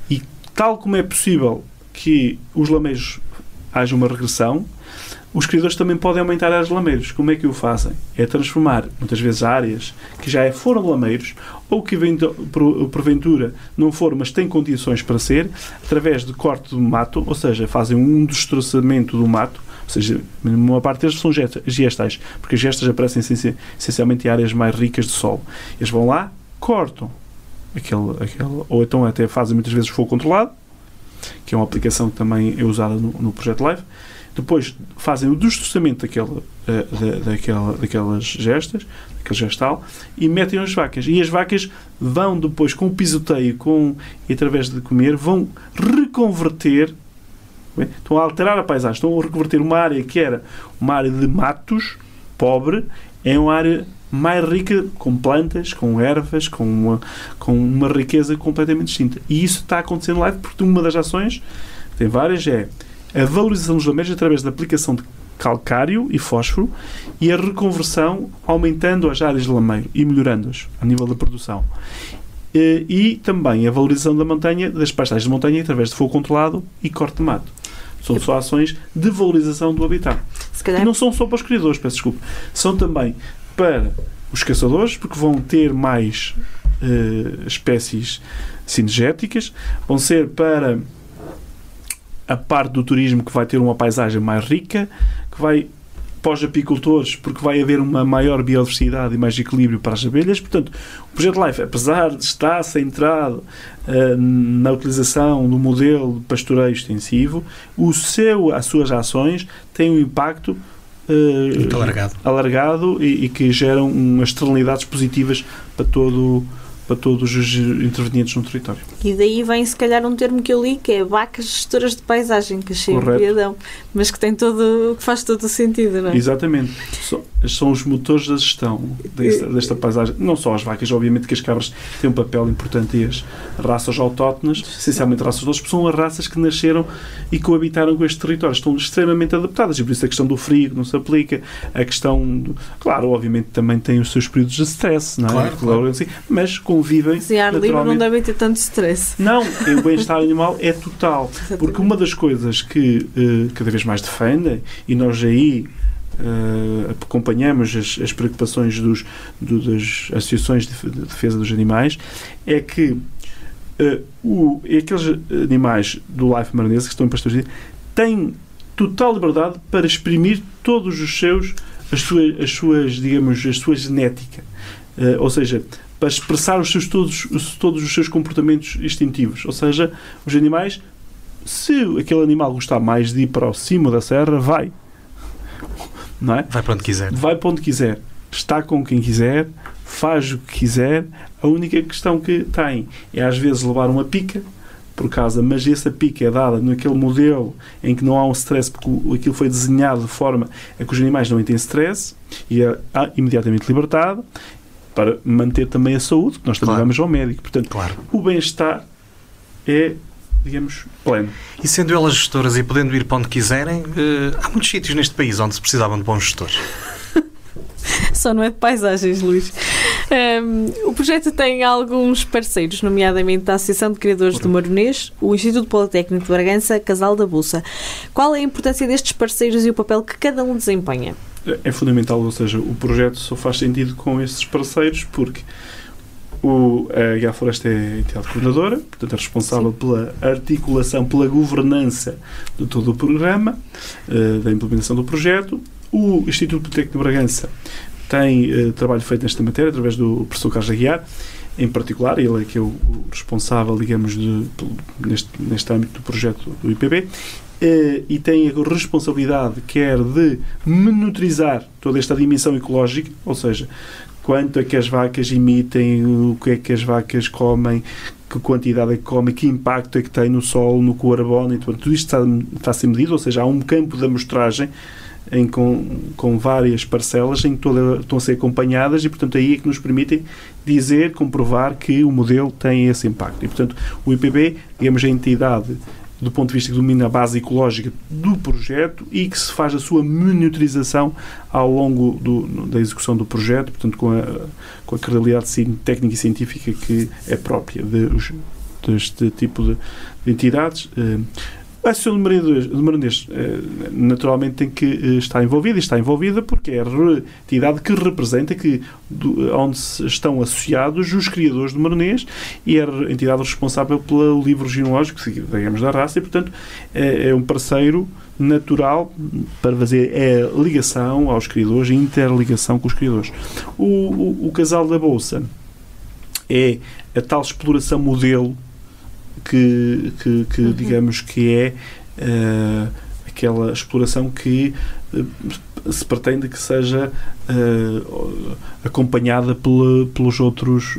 E tal como é possível que os lameiros haja uma regressão, os criadores também podem aumentar as lameiros. Como é que o fazem? É transformar, muitas vezes, áreas que já foram lameiros ou que porventura não foram, mas têm condições para ser, através de corte do mato, ou seja, fazem um destroçamento do mato, ou seja, uma parte deles são gesta- gestais, porque as gestas aparecem essenci- essencialmente em áreas mais ricas de sol. Eles vão lá, cortam aquele, aquele ou então até fazem muitas vezes fogo controlado, que é uma aplicação que também é usada no, no projeto Live. Depois fazem o destroçamento daquela, eh, da- daquela, daquelas gestas, daquele gestal, e metem as vacas. E as vacas vão depois, com o pisoteio com, e através de comer, vão reconverter, bem, estão a alterar a paisagem, estão a reconverter uma área que era uma área de matos, pobre, em uma área mais rica, com plantas, com ervas, com uma, com uma riqueza completamente distinta. E isso está acontecendo lá porque uma das ações, tem várias, é a valorização dos lameiros através da aplicação de calcário e fósforo e a reconversão aumentando as áreas de lameiro e melhorando-as a nível da produção. E, e também a valorização da montanha, das pastagens de montanha através de fogo controlado e corte de mato. São só ações de valorização do habitat. E não são só para os criadores, peço desculpa. São também para os caçadores, porque vão ter mais eh, espécies sinergéticas, vão ser para a parte do turismo que vai ter uma paisagem mais rica, que vai para os apicultores, porque vai haver uma maior biodiversidade e mais equilíbrio para as abelhas. Portanto, o projeto LIFE, apesar de estar centrado uh, na utilização do modelo de pastoreio extensivo, o seu, as suas ações têm um impacto uh, Muito alargado. alargado e, e que geram umas externalidades positivas para todo para todos os intervenientes no território. E daí vem, se calhar, um termo que eu li que é vacas gestoras de paisagem, que achei piadão, mas que tem todo, que faz todo o sentido, não é? Exatamente. São, são os motores da gestão desta, desta paisagem. Não só as vacas, obviamente que as cabras têm um papel importante e as raças autóctones, essencialmente raças doces, são as raças que nasceram e coabitaram com este território. Estão extremamente adaptadas e por isso a questão do frio não se aplica. A questão, do, claro, obviamente também tem os seus períodos de stress, não é? Claro, claro. Assim, mas convivem. Se ar livre não devem ter tanto stress. Não, o bem-estar animal é total. Porque uma das coisas que eh, cada vez mais defendem, e nós aí eh, acompanhamos as, as preocupações dos, do- das associações de, de defesa dos animais, é que eh, o, aqueles animais do Life Maranhense que estão em pastoreio têm total liberdade para exprimir todos os seus as suas, as suas digamos a sua genética. Eh, ou seja para expressar os seus todos os- todos os seus comportamentos instintivos. Ou seja os animais se aquele animal gostar mais de ir para o cimo da serra vai. Não é? Vai para onde quiser. vai para onde quiser, está com quem quiser, faz o que quiser. A única questão que tem é às vezes levar uma pica por causa, mas essa pica é dada naquele modelo em que não há um stress, porque aquilo foi desenhado de forma a que os animais não têm stress e é ah, imediatamente libertado para manter também a saúde, que nós também Claro. vamos ao médico. Portanto, Claro. o bem-estar é, digamos, pleno. E sendo elas gestoras e podendo ir para onde quiserem, eh, há muitos sítios neste país onde se precisavam de bons gestores. Só não é de paisagens, Luís. Um, o projeto tem alguns parceiros, nomeadamente a Associação de Criadores do Maronês, o Instituto Politécnico de Bragança, Casal da Bolsa. Qual é a importância destes parceiros e o papel que cada um desempenha? É fundamental, ou seja, o projeto só faz sentido com esses parceiros porque o, a Guia Floresta é a entidade coordenadora, portanto é responsável pela articulação, pela governança de todo o programa, eh, da implementação do projeto. O Instituto Politécnico de Bragança tem eh, trabalho feito nesta matéria através do professor Carlos Aguiar, em particular, ele é que é o, o responsável, digamos, de, neste, neste âmbito do projeto do IPB, e tem a responsabilidade quer de monitorizar toda esta dimensão ecológica, ou seja, quanto é que as vacas emitem, o que é que as vacas comem, que quantidade é que comem, que impacto é que tem no solo, no carbono, e tudo tudo isto está, está a ser medido, ou seja, há um campo de amostragem em, com, com várias parcelas em que toda, estão a ser acompanhadas e, portanto, aí é que nos permitem dizer, comprovar que o modelo tem esse impacto. E, portanto, o IPB, digamos, a entidade do ponto de vista que domina a base ecológica do projeto e que se faz a sua monitorização ao longo do, da execução do projeto, portanto, com a, com a credibilidade técnica e científica que é própria de, deste tipo de, de entidades. Eh, A Associação de Marinheiros eh, naturalmente tem que eh, estar envolvida e está envolvida porque é a entidade que representa que, do- onde estão associados os criadores do maronês e é a entidade responsável pelo livro genealógico, digamos, da raça e, portanto, é, é um parceiro natural para fazer é a ligação aos criadores, a interligação com os criadores. O, o, o casal da Bolsa é a tal exploração modelo que, que, que, digamos que é eh, aquela exploração que eh, se pretende que seja eh, acompanhada pela- pelos outros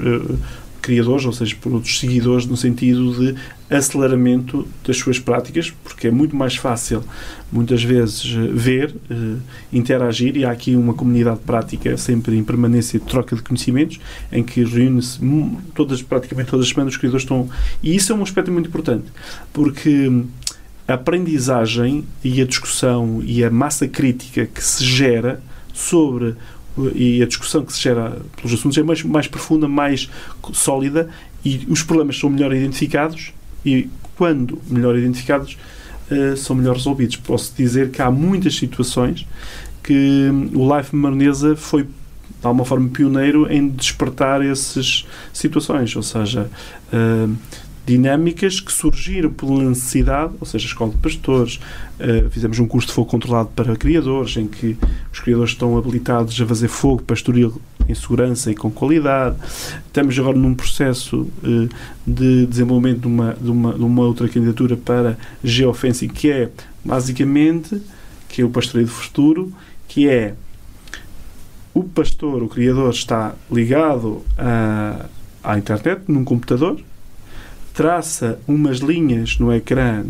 criadores, ou seja, por outros seguidores, no sentido de aceleramento das suas práticas, porque é muito mais fácil, muitas vezes, eh, ver, eh, interagir, e há aqui uma comunidade prática sempre em permanência de troca de conhecimentos, em que reúne-se todas, praticamente todas as semanas os criadores estão... E isso é um aspecto muito importante, porque hum, a aprendizagem e a discussão e a massa crítica que se gera sobre e a discussão que se gera pelos assuntos é mais, mais profunda, mais sólida e os problemas são melhor identificados e quando melhor identificados uh, são melhor resolvidos. Posso dizer que há muitas situações que o Life Maronesa foi de alguma forma pioneiro em despertar essas situações, ou seja, uh, dinâmicas que surgiram pela necessidade, ou seja, a escola de pastores, uh, fizemos um curso de fogo controlado para criadores, em que os criadores estão habilitados a fazer fogo pastoril em segurança e com qualidade. Estamos agora num processo uh, de desenvolvimento de uma, de, uma, de uma outra candidatura para geofencing, que é basicamente que é o pastoreio do futuro, que é o pastor, o criador, está ligado a, à internet, num computador, traça umas linhas no ecrã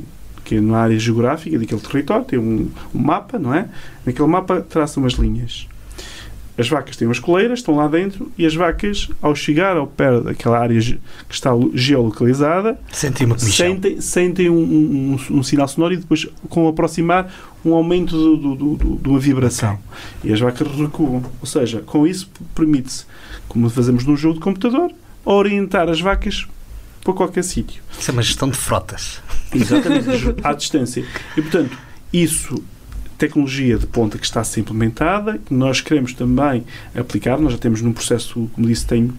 que é na área geográfica daquele território, tem um, um, mapa, não é? Naquele mapa traça umas linhas. As vacas têm umas coleiras, estão lá dentro, e as vacas, ao chegar ao pé daquela área que está geolocalizada, sentem, sentem, sentem um, um, um, sinal sonoro e depois, com o aproximar, um aumento do, do, do, de uma vibração. Okay. E as vacas recuam. Ou seja, com isso permite-se, como fazemos num jogo de computador, orientar as vacas para qualquer sítio. Isso é uma gestão de frotas. Exatamente, à distância. E, portanto, isso tecnologia de ponta que está a ser implementada, que nós queremos também aplicar. Nós já temos num processo, como disse, tem,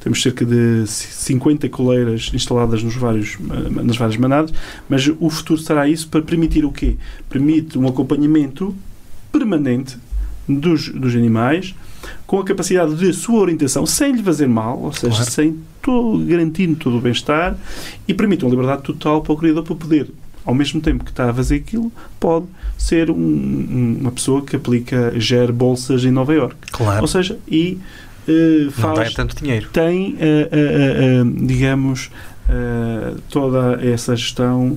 temos cerca de 50 coleiras instaladas nos vários, nas várias manadas, mas o futuro será isso para permitir o quê? Permite um acompanhamento permanente dos, dos animais, com a capacidade de sua orientação, sem lhe fazer mal, ou seja, claro. sem todo, garantindo todo o bem-estar, e permite uma liberdade total para o criador para poder ao mesmo tempo que está a fazer aquilo, pode ser um, uma pessoa que aplica, gera bolsas em Nova York. Claro. Ou seja, e uh, faz. Não tem tanto dinheiro. Tem, uh, uh, digamos, toda essa gestão.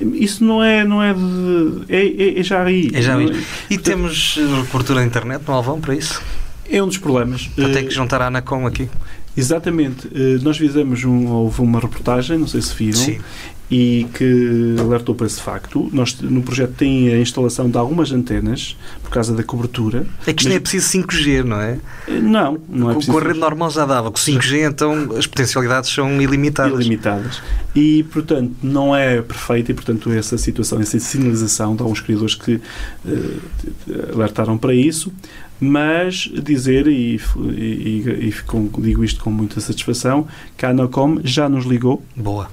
Isso não é, não é de. É, é, é já aí. É já aí. É? E temos cobertura na internet no Alvão para isso? É um dos problemas. Tem que juntar a Anacom aqui. Exatamente. Nós fizemos um, houve uma reportagem, não sei se viram, Sim e que alertou para esse facto. Nós, no projeto, tem a instalação de algumas antenas por causa da cobertura. É que isto não é preciso 5G, não é? Não, não é preciso. Com a rede normal já dava. Com 5G, então, as potencialidades são ilimitadas. Ilimitadas. E, portanto, não é perfeita e, portanto, essa situação, essa sinalização de alguns criadores que uh, alertaram para isso, mas dizer, e, e, e, digo isto com muita satisfação, que a Anacom já nos ligou. Boa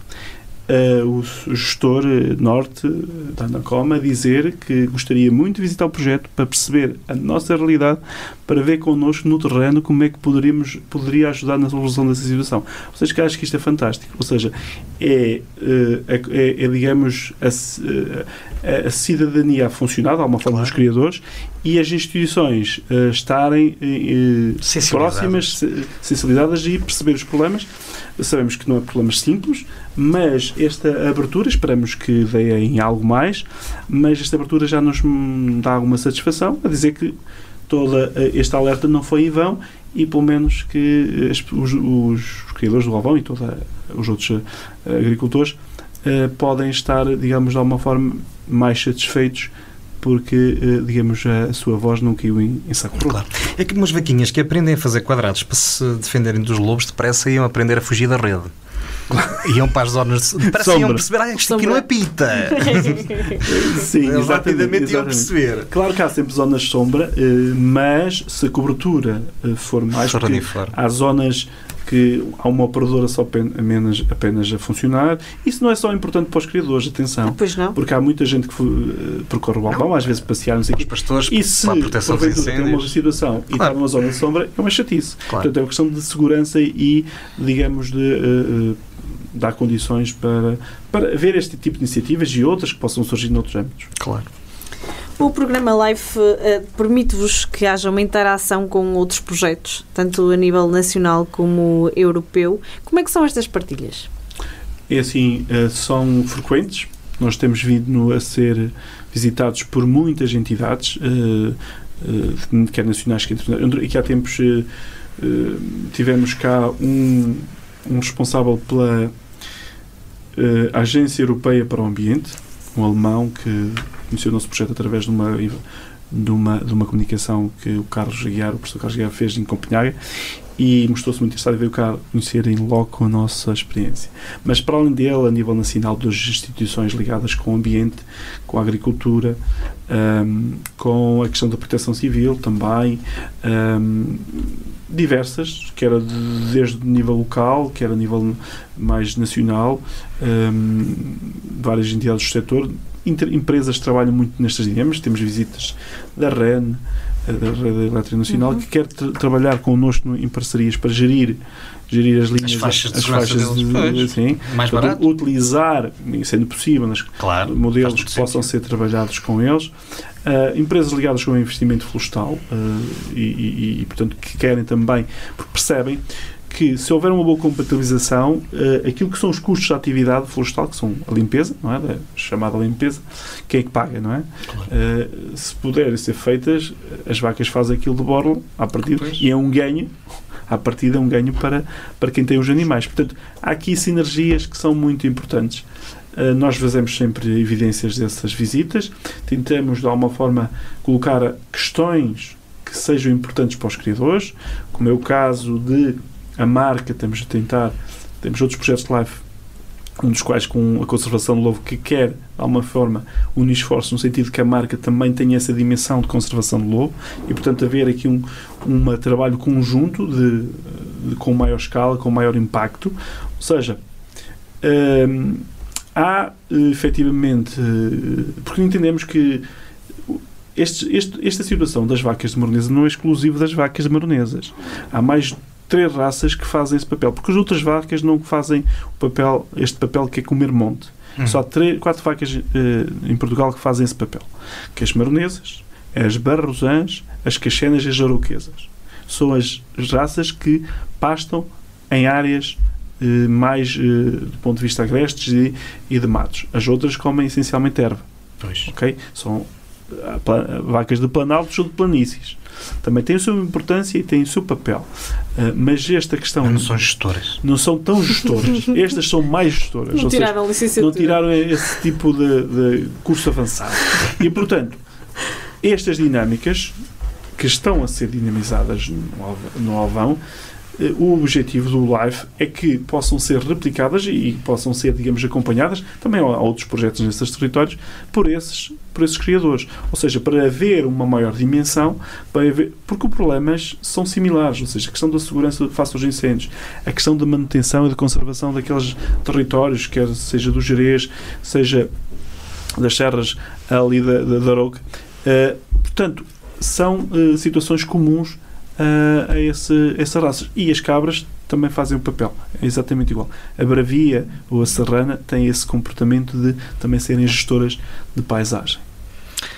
uh, o gestor eh, norte da Anacoma a dizer que gostaria muito de visitar o projeto para perceber a nossa realidade, para ver connosco no terreno como é que poderíamos, poderia ajudar na resolução dessa situação. Ou seja, que acho que isto é fantástico. Ou seja, é, é, é, é digamos, a, a, cidadania a funcionar, de alguma forma, claro. dos criadores e as instituições estarem próximas, sensibilizadas e perceber os problemas. Sabemos que não é problemas simples, mas esta abertura, esperamos que dê em algo mais, mas esta abertura já nos dá alguma satisfação a dizer que toda este alerta não foi em vão e pelo menos que os, os criadores do alvão e todos os outros agricultores uh, podem estar, digamos, de alguma forma mais satisfeitos porque, digamos, a sua voz não caiu em, em saco claro. É que umas vaquinhas que aprendem a fazer quadrados para se defenderem dos lobos, depressa iam aprender a fugir da rede. Iam para as zonas de... Parece iam perceber, ah, isto aqui não é pita. Sim, Eles rapidamente iam perceber. Claro que há sempre zonas de sombra, eh, mas se a cobertura eh, for mais... Há zonas que há uma operadora só apenas, apenas a funcionar. Isso não é só importante para os criadores, atenção. Pois não. Porque há muita gente que uh, percorre o balcão, às vezes passear, não sei. Os pastores, e se para a proteção dos incêndios. tem uma situação claro. e está numa zona de sombra, é uma chatice. Claro. Portanto, é uma questão de segurança e, digamos, de. Uh, dar condições para, para ver este tipo de iniciativas e outras que possam surgir noutros âmbitos. Claro. O programa LIFE uh, permite-vos que haja uma interação com outros projetos, tanto a nível nacional como europeu. Como é que são estas partilhas? É assim, uh, são frequentes. Nós temos vindo a ser visitados por muitas entidades, uh, quer nacionais, quer internacionais. Aqui há tempos tivemos cá um, um responsável pela Agência Europeia para o Ambiente, um alemão que conheceu o nosso projeto através de uma, de uma, de uma comunicação que o Carlos Aguiar, o professor Carlos Aguiar, fez em Copenhague e mostrou-se muito interessado em ver cá conhecer em loco a nossa experiência. Mas para além dele, a nível nacional, das instituições ligadas com o ambiente, com a agricultura, um, com a questão da proteção civil também, um, diversas, que era de- desde nível local, que era a nível mais nacional, hum, várias entidades do setor, inter- empresas que trabalham muito nestas dinâmicas, temos visitas da REN, eh, da Rede Elétrica Nacional, Uhum. que quer tra- trabalhar connosco no- em parcerias para gerir, gerir as linhas, faixas de segurança deles, de- sim, Mais Portanto, barato? utilizar, sendo possível, nas Claro. modelos que possam sentido. ser trabalhados com eles. Uh, empresas ligadas com o investimento florestal uh, e, e- e, portanto, que querem também, porque percebem que se houver uma boa compatibilização, uh, aquilo que são os custos da atividade florestal, que são a limpeza, não é? Da chamada limpeza, quem é que paga, não é? Claro. Uh, se puderem ser feitas, as vacas fazem aquilo de borla à partida Pois. e é um ganho. À partida é um ganho para, para quem tem os animais. Portanto, há aqui sinergias que são muito importantes. Uh, nós fazemos sempre evidências dessas visitas, tentamos de alguma forma colocar questões que sejam importantes para os criadores, como é o caso de a marca, temos a tentar, temos outros projetos de live, um dos quais com a conservação do lobo que quer, de alguma forma, unir esforços no sentido que a marca também tenha essa dimensão de conservação do lobo e, portanto, haver aqui um um trabalho conjunto de, de- com maior escala, com maior impacto. Ou seja, hum, há efetivamente, porque entendemos que este, este- esta situação das vacas de Maronesa não é exclusivo das vacas de Maronesas. Há mais três raças que fazem esse papel, porque as outras vacas não fazem o papel, este papel que é comer monte. Hum. Só há três, quatro vacas eh, em Portugal que fazem esse papel. Que as maronesas, as barrosãs, as caxenas e as jarouquesas. São as raças que pastam em áreas mais eh, do ponto de vista agrestes e, e de matos. As outras comem essencialmente erva. Pois. ok? São pla- vacas de planaltos ou de planícies. Também têm a sua importância e têm o seu papel. Ah, mas esta questão Mas não são gestoras. não são tão gestoras. Estas são mais gestoras. Não ou seja, tiraram a licenciatura. não tiraram esse tipo de, de curso avançado. E, portanto, estas dinâmicas que estão a ser dinamizadas no Alvão, eh, o objetivo do LIFE é que possam ser replicadas e possam ser, digamos, acompanhadas, também há outros projetos nesses territórios, por esses, por esses criadores. Ou seja, para haver uma maior dimensão, para haver, porque os problemas são similares, ou seja, a questão da segurança face aos incêndios, a questão da manutenção e da conservação daqueles territórios, quer seja do Jerez, seja das serras ali da, da, da Arouca. Eh, portanto, são eh, situações comuns a esse, essas raças. E as cabras também fazem o papel. É exatamente igual. A bravia ou a serrana têm esse comportamento de também serem gestoras de paisagem.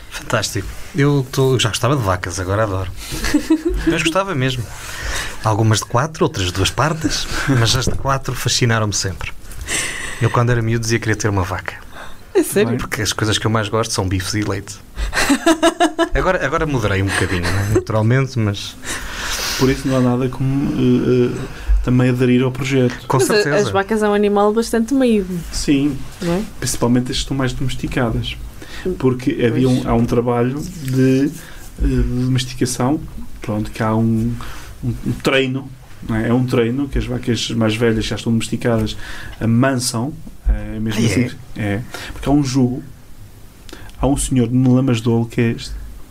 Fantástico. Eu tô- já gostava de vacas, agora adoro. Mas gostava mesmo. Algumas de quatro, outras de duas partes, mas as de quatro fascinaram-me sempre. Eu, quando era miúdo, dizia que queria ter uma vaca. É sério? Bem. Porque as coisas que eu mais gosto são bifes e leite. Agora, agora moderei um bocadinho, né? naturalmente, mas Por isso não há nada como eh, eh, também aderir ao projeto. com Mas a- certeza. as vacas é um animal bastante meio, Sim, não é? principalmente as que estão mais domesticadas. Porque havia um, há um trabalho de, eh, de domesticação, pronto, que há um, um- um treino, não é? É um treino que as vacas mais velhas já estão domesticadas amansam, é mesmo Ah, é? assim. É, porque há um jugo, há um senhor no Lamasdolo que é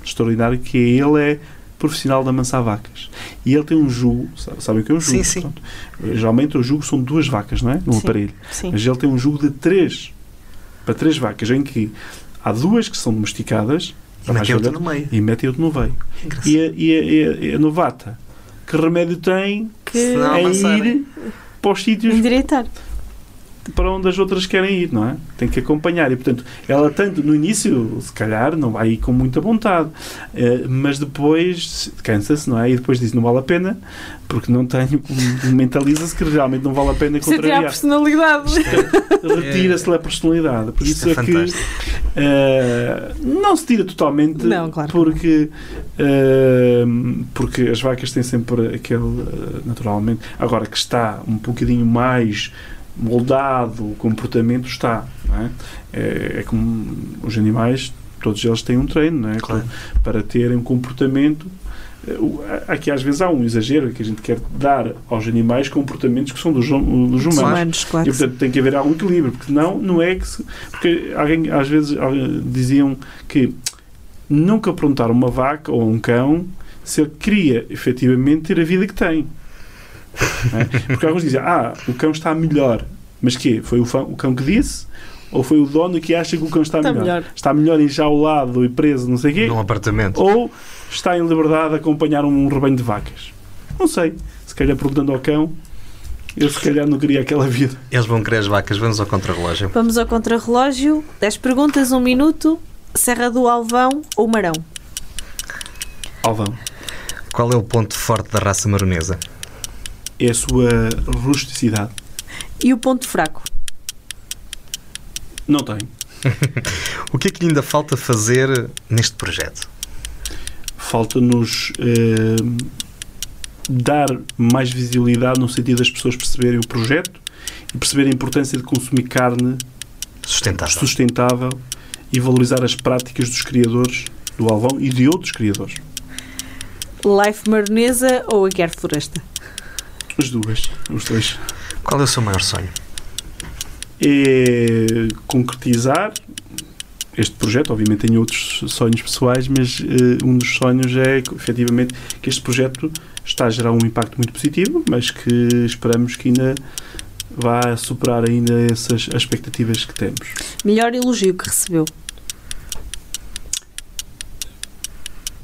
extraordinário, que é, ele é profissional de amansar vacas. E ele tem um jugo, sabe, sabe o que é um jugo? Sim, sim. Geralmente o jugo são duas vacas, não é? Num Sim. aparelho. Sim. Mas ele tem um jugo de três para três vacas, em que há duas que são domesticadas E meteu mais outro no meio. e mete outro no. Engraçado. E a, e, a, e, a, novata, que remédio tem Que avançarem. ir para os sítios endireitar. Para onde as outras querem ir, não é? Tem que acompanhar. E, portanto, ela tanto no início, se calhar, não vai ir com muita vontade, eh, mas depois cansa-se, não é? E depois diz, não vale a pena, porque não tenho, mentaliza-se que realmente não vale a pena Isso é tirar a contrariar. personalidade. Retira-se-lhe a personalidade. Por Isto isso é é, que eh, não se tira totalmente, Não, claro que porque, eh, porque as vacas têm sempre aquele, naturalmente, agora que está um bocadinho mais moldado o comportamento está, não é? É, é como os animais, todos eles têm um treino, não é? Claro. Para terem um comportamento eh, Aqui às vezes há um exagero que a gente quer dar aos animais comportamentos que são dos, hum- dos Os humanos. humanos, claro. E portanto tem que haver algum equilíbrio, porque senão não é que se, porque alguém às vezes alguém- diziam que nunca perguntar a uma vaca ou um cão se ele queria efetivamente ter a vida que tem. É? Porque alguns dizem, ah, o cão está melhor. Mas quê? Foi o, fã- o cão que disse? Ou foi o dono que acha que o cão está, Está melhor? melhor. Está melhor enjaulado e preso, não sei o quê? Num apartamento. Ou está em liberdade a acompanhar um rebanho de vacas? Não sei. Se calhar perguntando ao cão, eu se calhar não queria aquela vida. Eles vão querer as vacas, vamos ao contrarrelógio. Vamos ao contrarrelógio. 10 perguntas, 1 minuto. Serra do Alvão ou Marão? Alvão. Qual é o ponto forte da raça maronesa? É a sua rusticidade. E o ponto fraco? Não tem. O que é que lhe ainda falta fazer neste projeto? Falta-nos eh, dar mais visibilidade no sentido das pessoas perceberem o projeto e perceberem a importância de consumir carne Sustentável. sustentável e valorizar as práticas dos criadores do Alvão e de outros criadores. Life Maronesa ou Aguiar Floresta? As duas, os dois. Qual é o seu maior sonho? É concretizar este projeto. Obviamente tenho outros sonhos pessoais, mas eh, um dos sonhos é efetivamente que este projeto está a gerar um impacto muito positivo, mas que esperamos que ainda vá superar ainda essas as expectativas que temos. Melhor elogio que recebeu?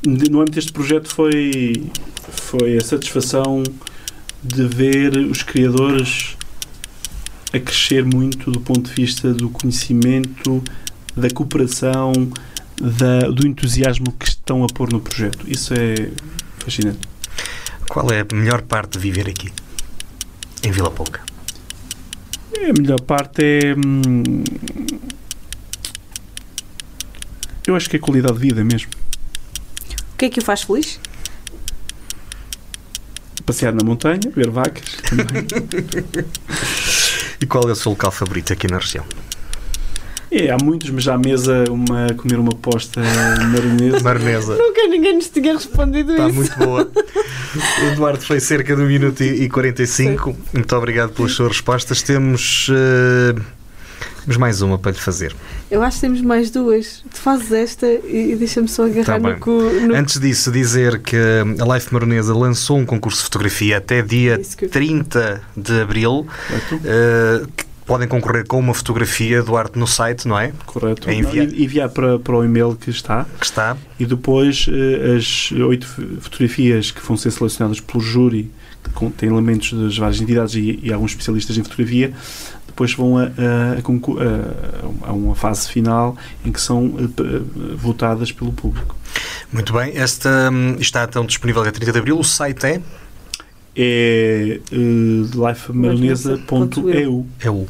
No âmbito deste projeto foi, foi a satisfação de ver os criadores a crescer muito do ponto de vista do conhecimento, da cooperação, da- do entusiasmo que estão a pôr no projeto. Isso é fascinante. Qual é a melhor parte de viver aqui? Em Vila Pouca. A melhor parte é. hum, eu acho que é qualidade de vida mesmo. O que é que o faz feliz? Passear na montanha, ver vacas também. E qual é o seu local favorito aqui na região? É, há muitos, mas à mesa uma, comer uma posta maronesa. Maronesa. Nunca ninguém nos tinha respondido Está muito boa. O Eduardo foi cerca de 1 minuto e e 45. Muito obrigado pelas suas respostas. Temos, eh, temos mais uma para lhe fazer. Eu acho que temos mais duas. Tu fazes esta e, e deixa-me só agarrar Tá no, cu, no Antes disso, dizer que a Life Maronesa lançou um concurso de fotografia até dia Isso que eu- 30 de abril. Correto? eh, podem concorrer com uma fotografia do arte no site, não é? Correto. É enviar. Não, enviar para, para o e-mail que está Que está. e depois eh, as oito fotografias que vão ser selecionadas pelo júri, que contém elementos das várias entidades e, e alguns especialistas em fotografia, depois vão a, a- a a- uma fase final em que são eh, eh, votadas pelo público. Muito bem. Esta hum, está então disponível até 30 de abril. O site é, É uh, lifemaronesa.eu. é o.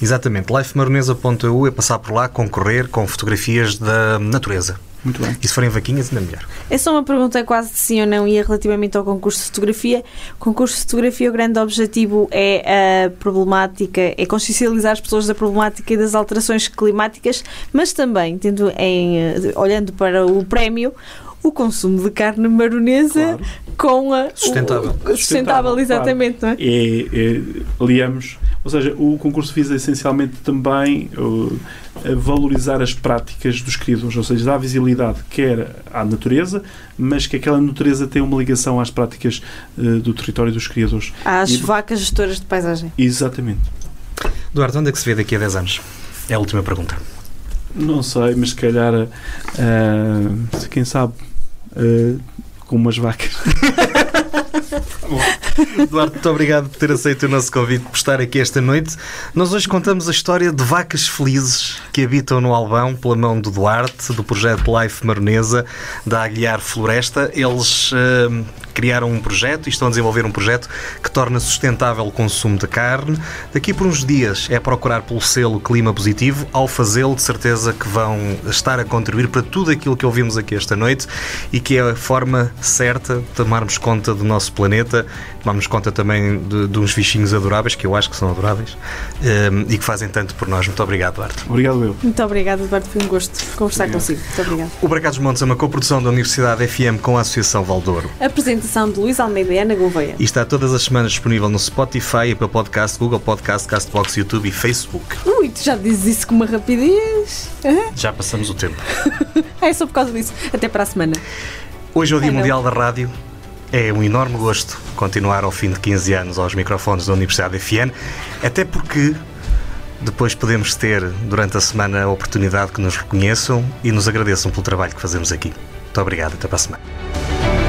Exatamente. lifemaronesa.eu é passar por lá, concorrer com fotografias da natureza. Muito bem. E se forem vaquinhas, ainda melhor. É só uma pergunta quase de sim ou não e é relativamente ao concurso de fotografia. O concurso de fotografia, o grande objetivo é a problemática, é consciencializar as pessoas da problemática e das alterações climáticas, mas também, tendo em, olhando para o prémio, o consumo de carne maronesa Claro. com a... Sustentável. o- sustentável, Sustentável, exatamente, não é? é, é, aliamos, ou seja, o concurso visa essencialmente também uh, a valorizar as práticas dos criadores, ou seja, dar visibilidade quer à natureza, mas que aquela natureza tem uma ligação às práticas uh, do território dos criadores. Às E- vacas gestoras de paisagem. Exatamente. Eduardo, onde é que se vê daqui a 10 anos? É a última pergunta. Não sei, mas se calhar, uh, quem sabe, uh, com umas vacas. Eduardo, muito obrigado por ter aceito o nosso convite, por estar aqui esta noite. Nós hoje contamos a história de vacas felizes que habitam no Albão pela mão do Duarte, do projeto Life Maronesa, da Aguiar Floresta. Eles eh, criaram um projeto e estão a desenvolver um projeto que torna sustentável o consumo de carne. Daqui por uns dias é procurar pelo selo Clima Positivo. Ao fazê-lo, de certeza que vão estar a contribuir para tudo aquilo que ouvimos aqui esta noite e que é a forma certa de tomarmos conta do nosso planeta, tomarmos conta também de, de uns bichinhos adoráveis, que eu acho que são adoráveis, eh, e que fazem tanto por nós. Muito obrigado, Duarte. Obrigado. Muito obrigada, Eduardo. Foi um gosto conversar Obrigado. consigo. Muito obrigada. O Bracados Montes é uma coprodução da Universidade FM com a Associação Valdouro. Apresentação de Luís Almeida e Ana Gouveia. E está todas as semanas disponível no Spotify, Apple Podcast, Google Podcast, Castbox, YouTube e Facebook. Ui, tu já dizes isso com uma rapidez. Hã? Já passamos o tempo. É só por causa disso. Até para a semana. Hoje é o Dia É. Mundial da Rádio. É um enorme gosto continuar ao fim de 15 anos aos microfones da Universidade FN, até porque depois podemos ter durante a semana a oportunidade que nos reconheçam e nos agradeçam pelo trabalho que fazemos aqui. Muito obrigado, até para a semana.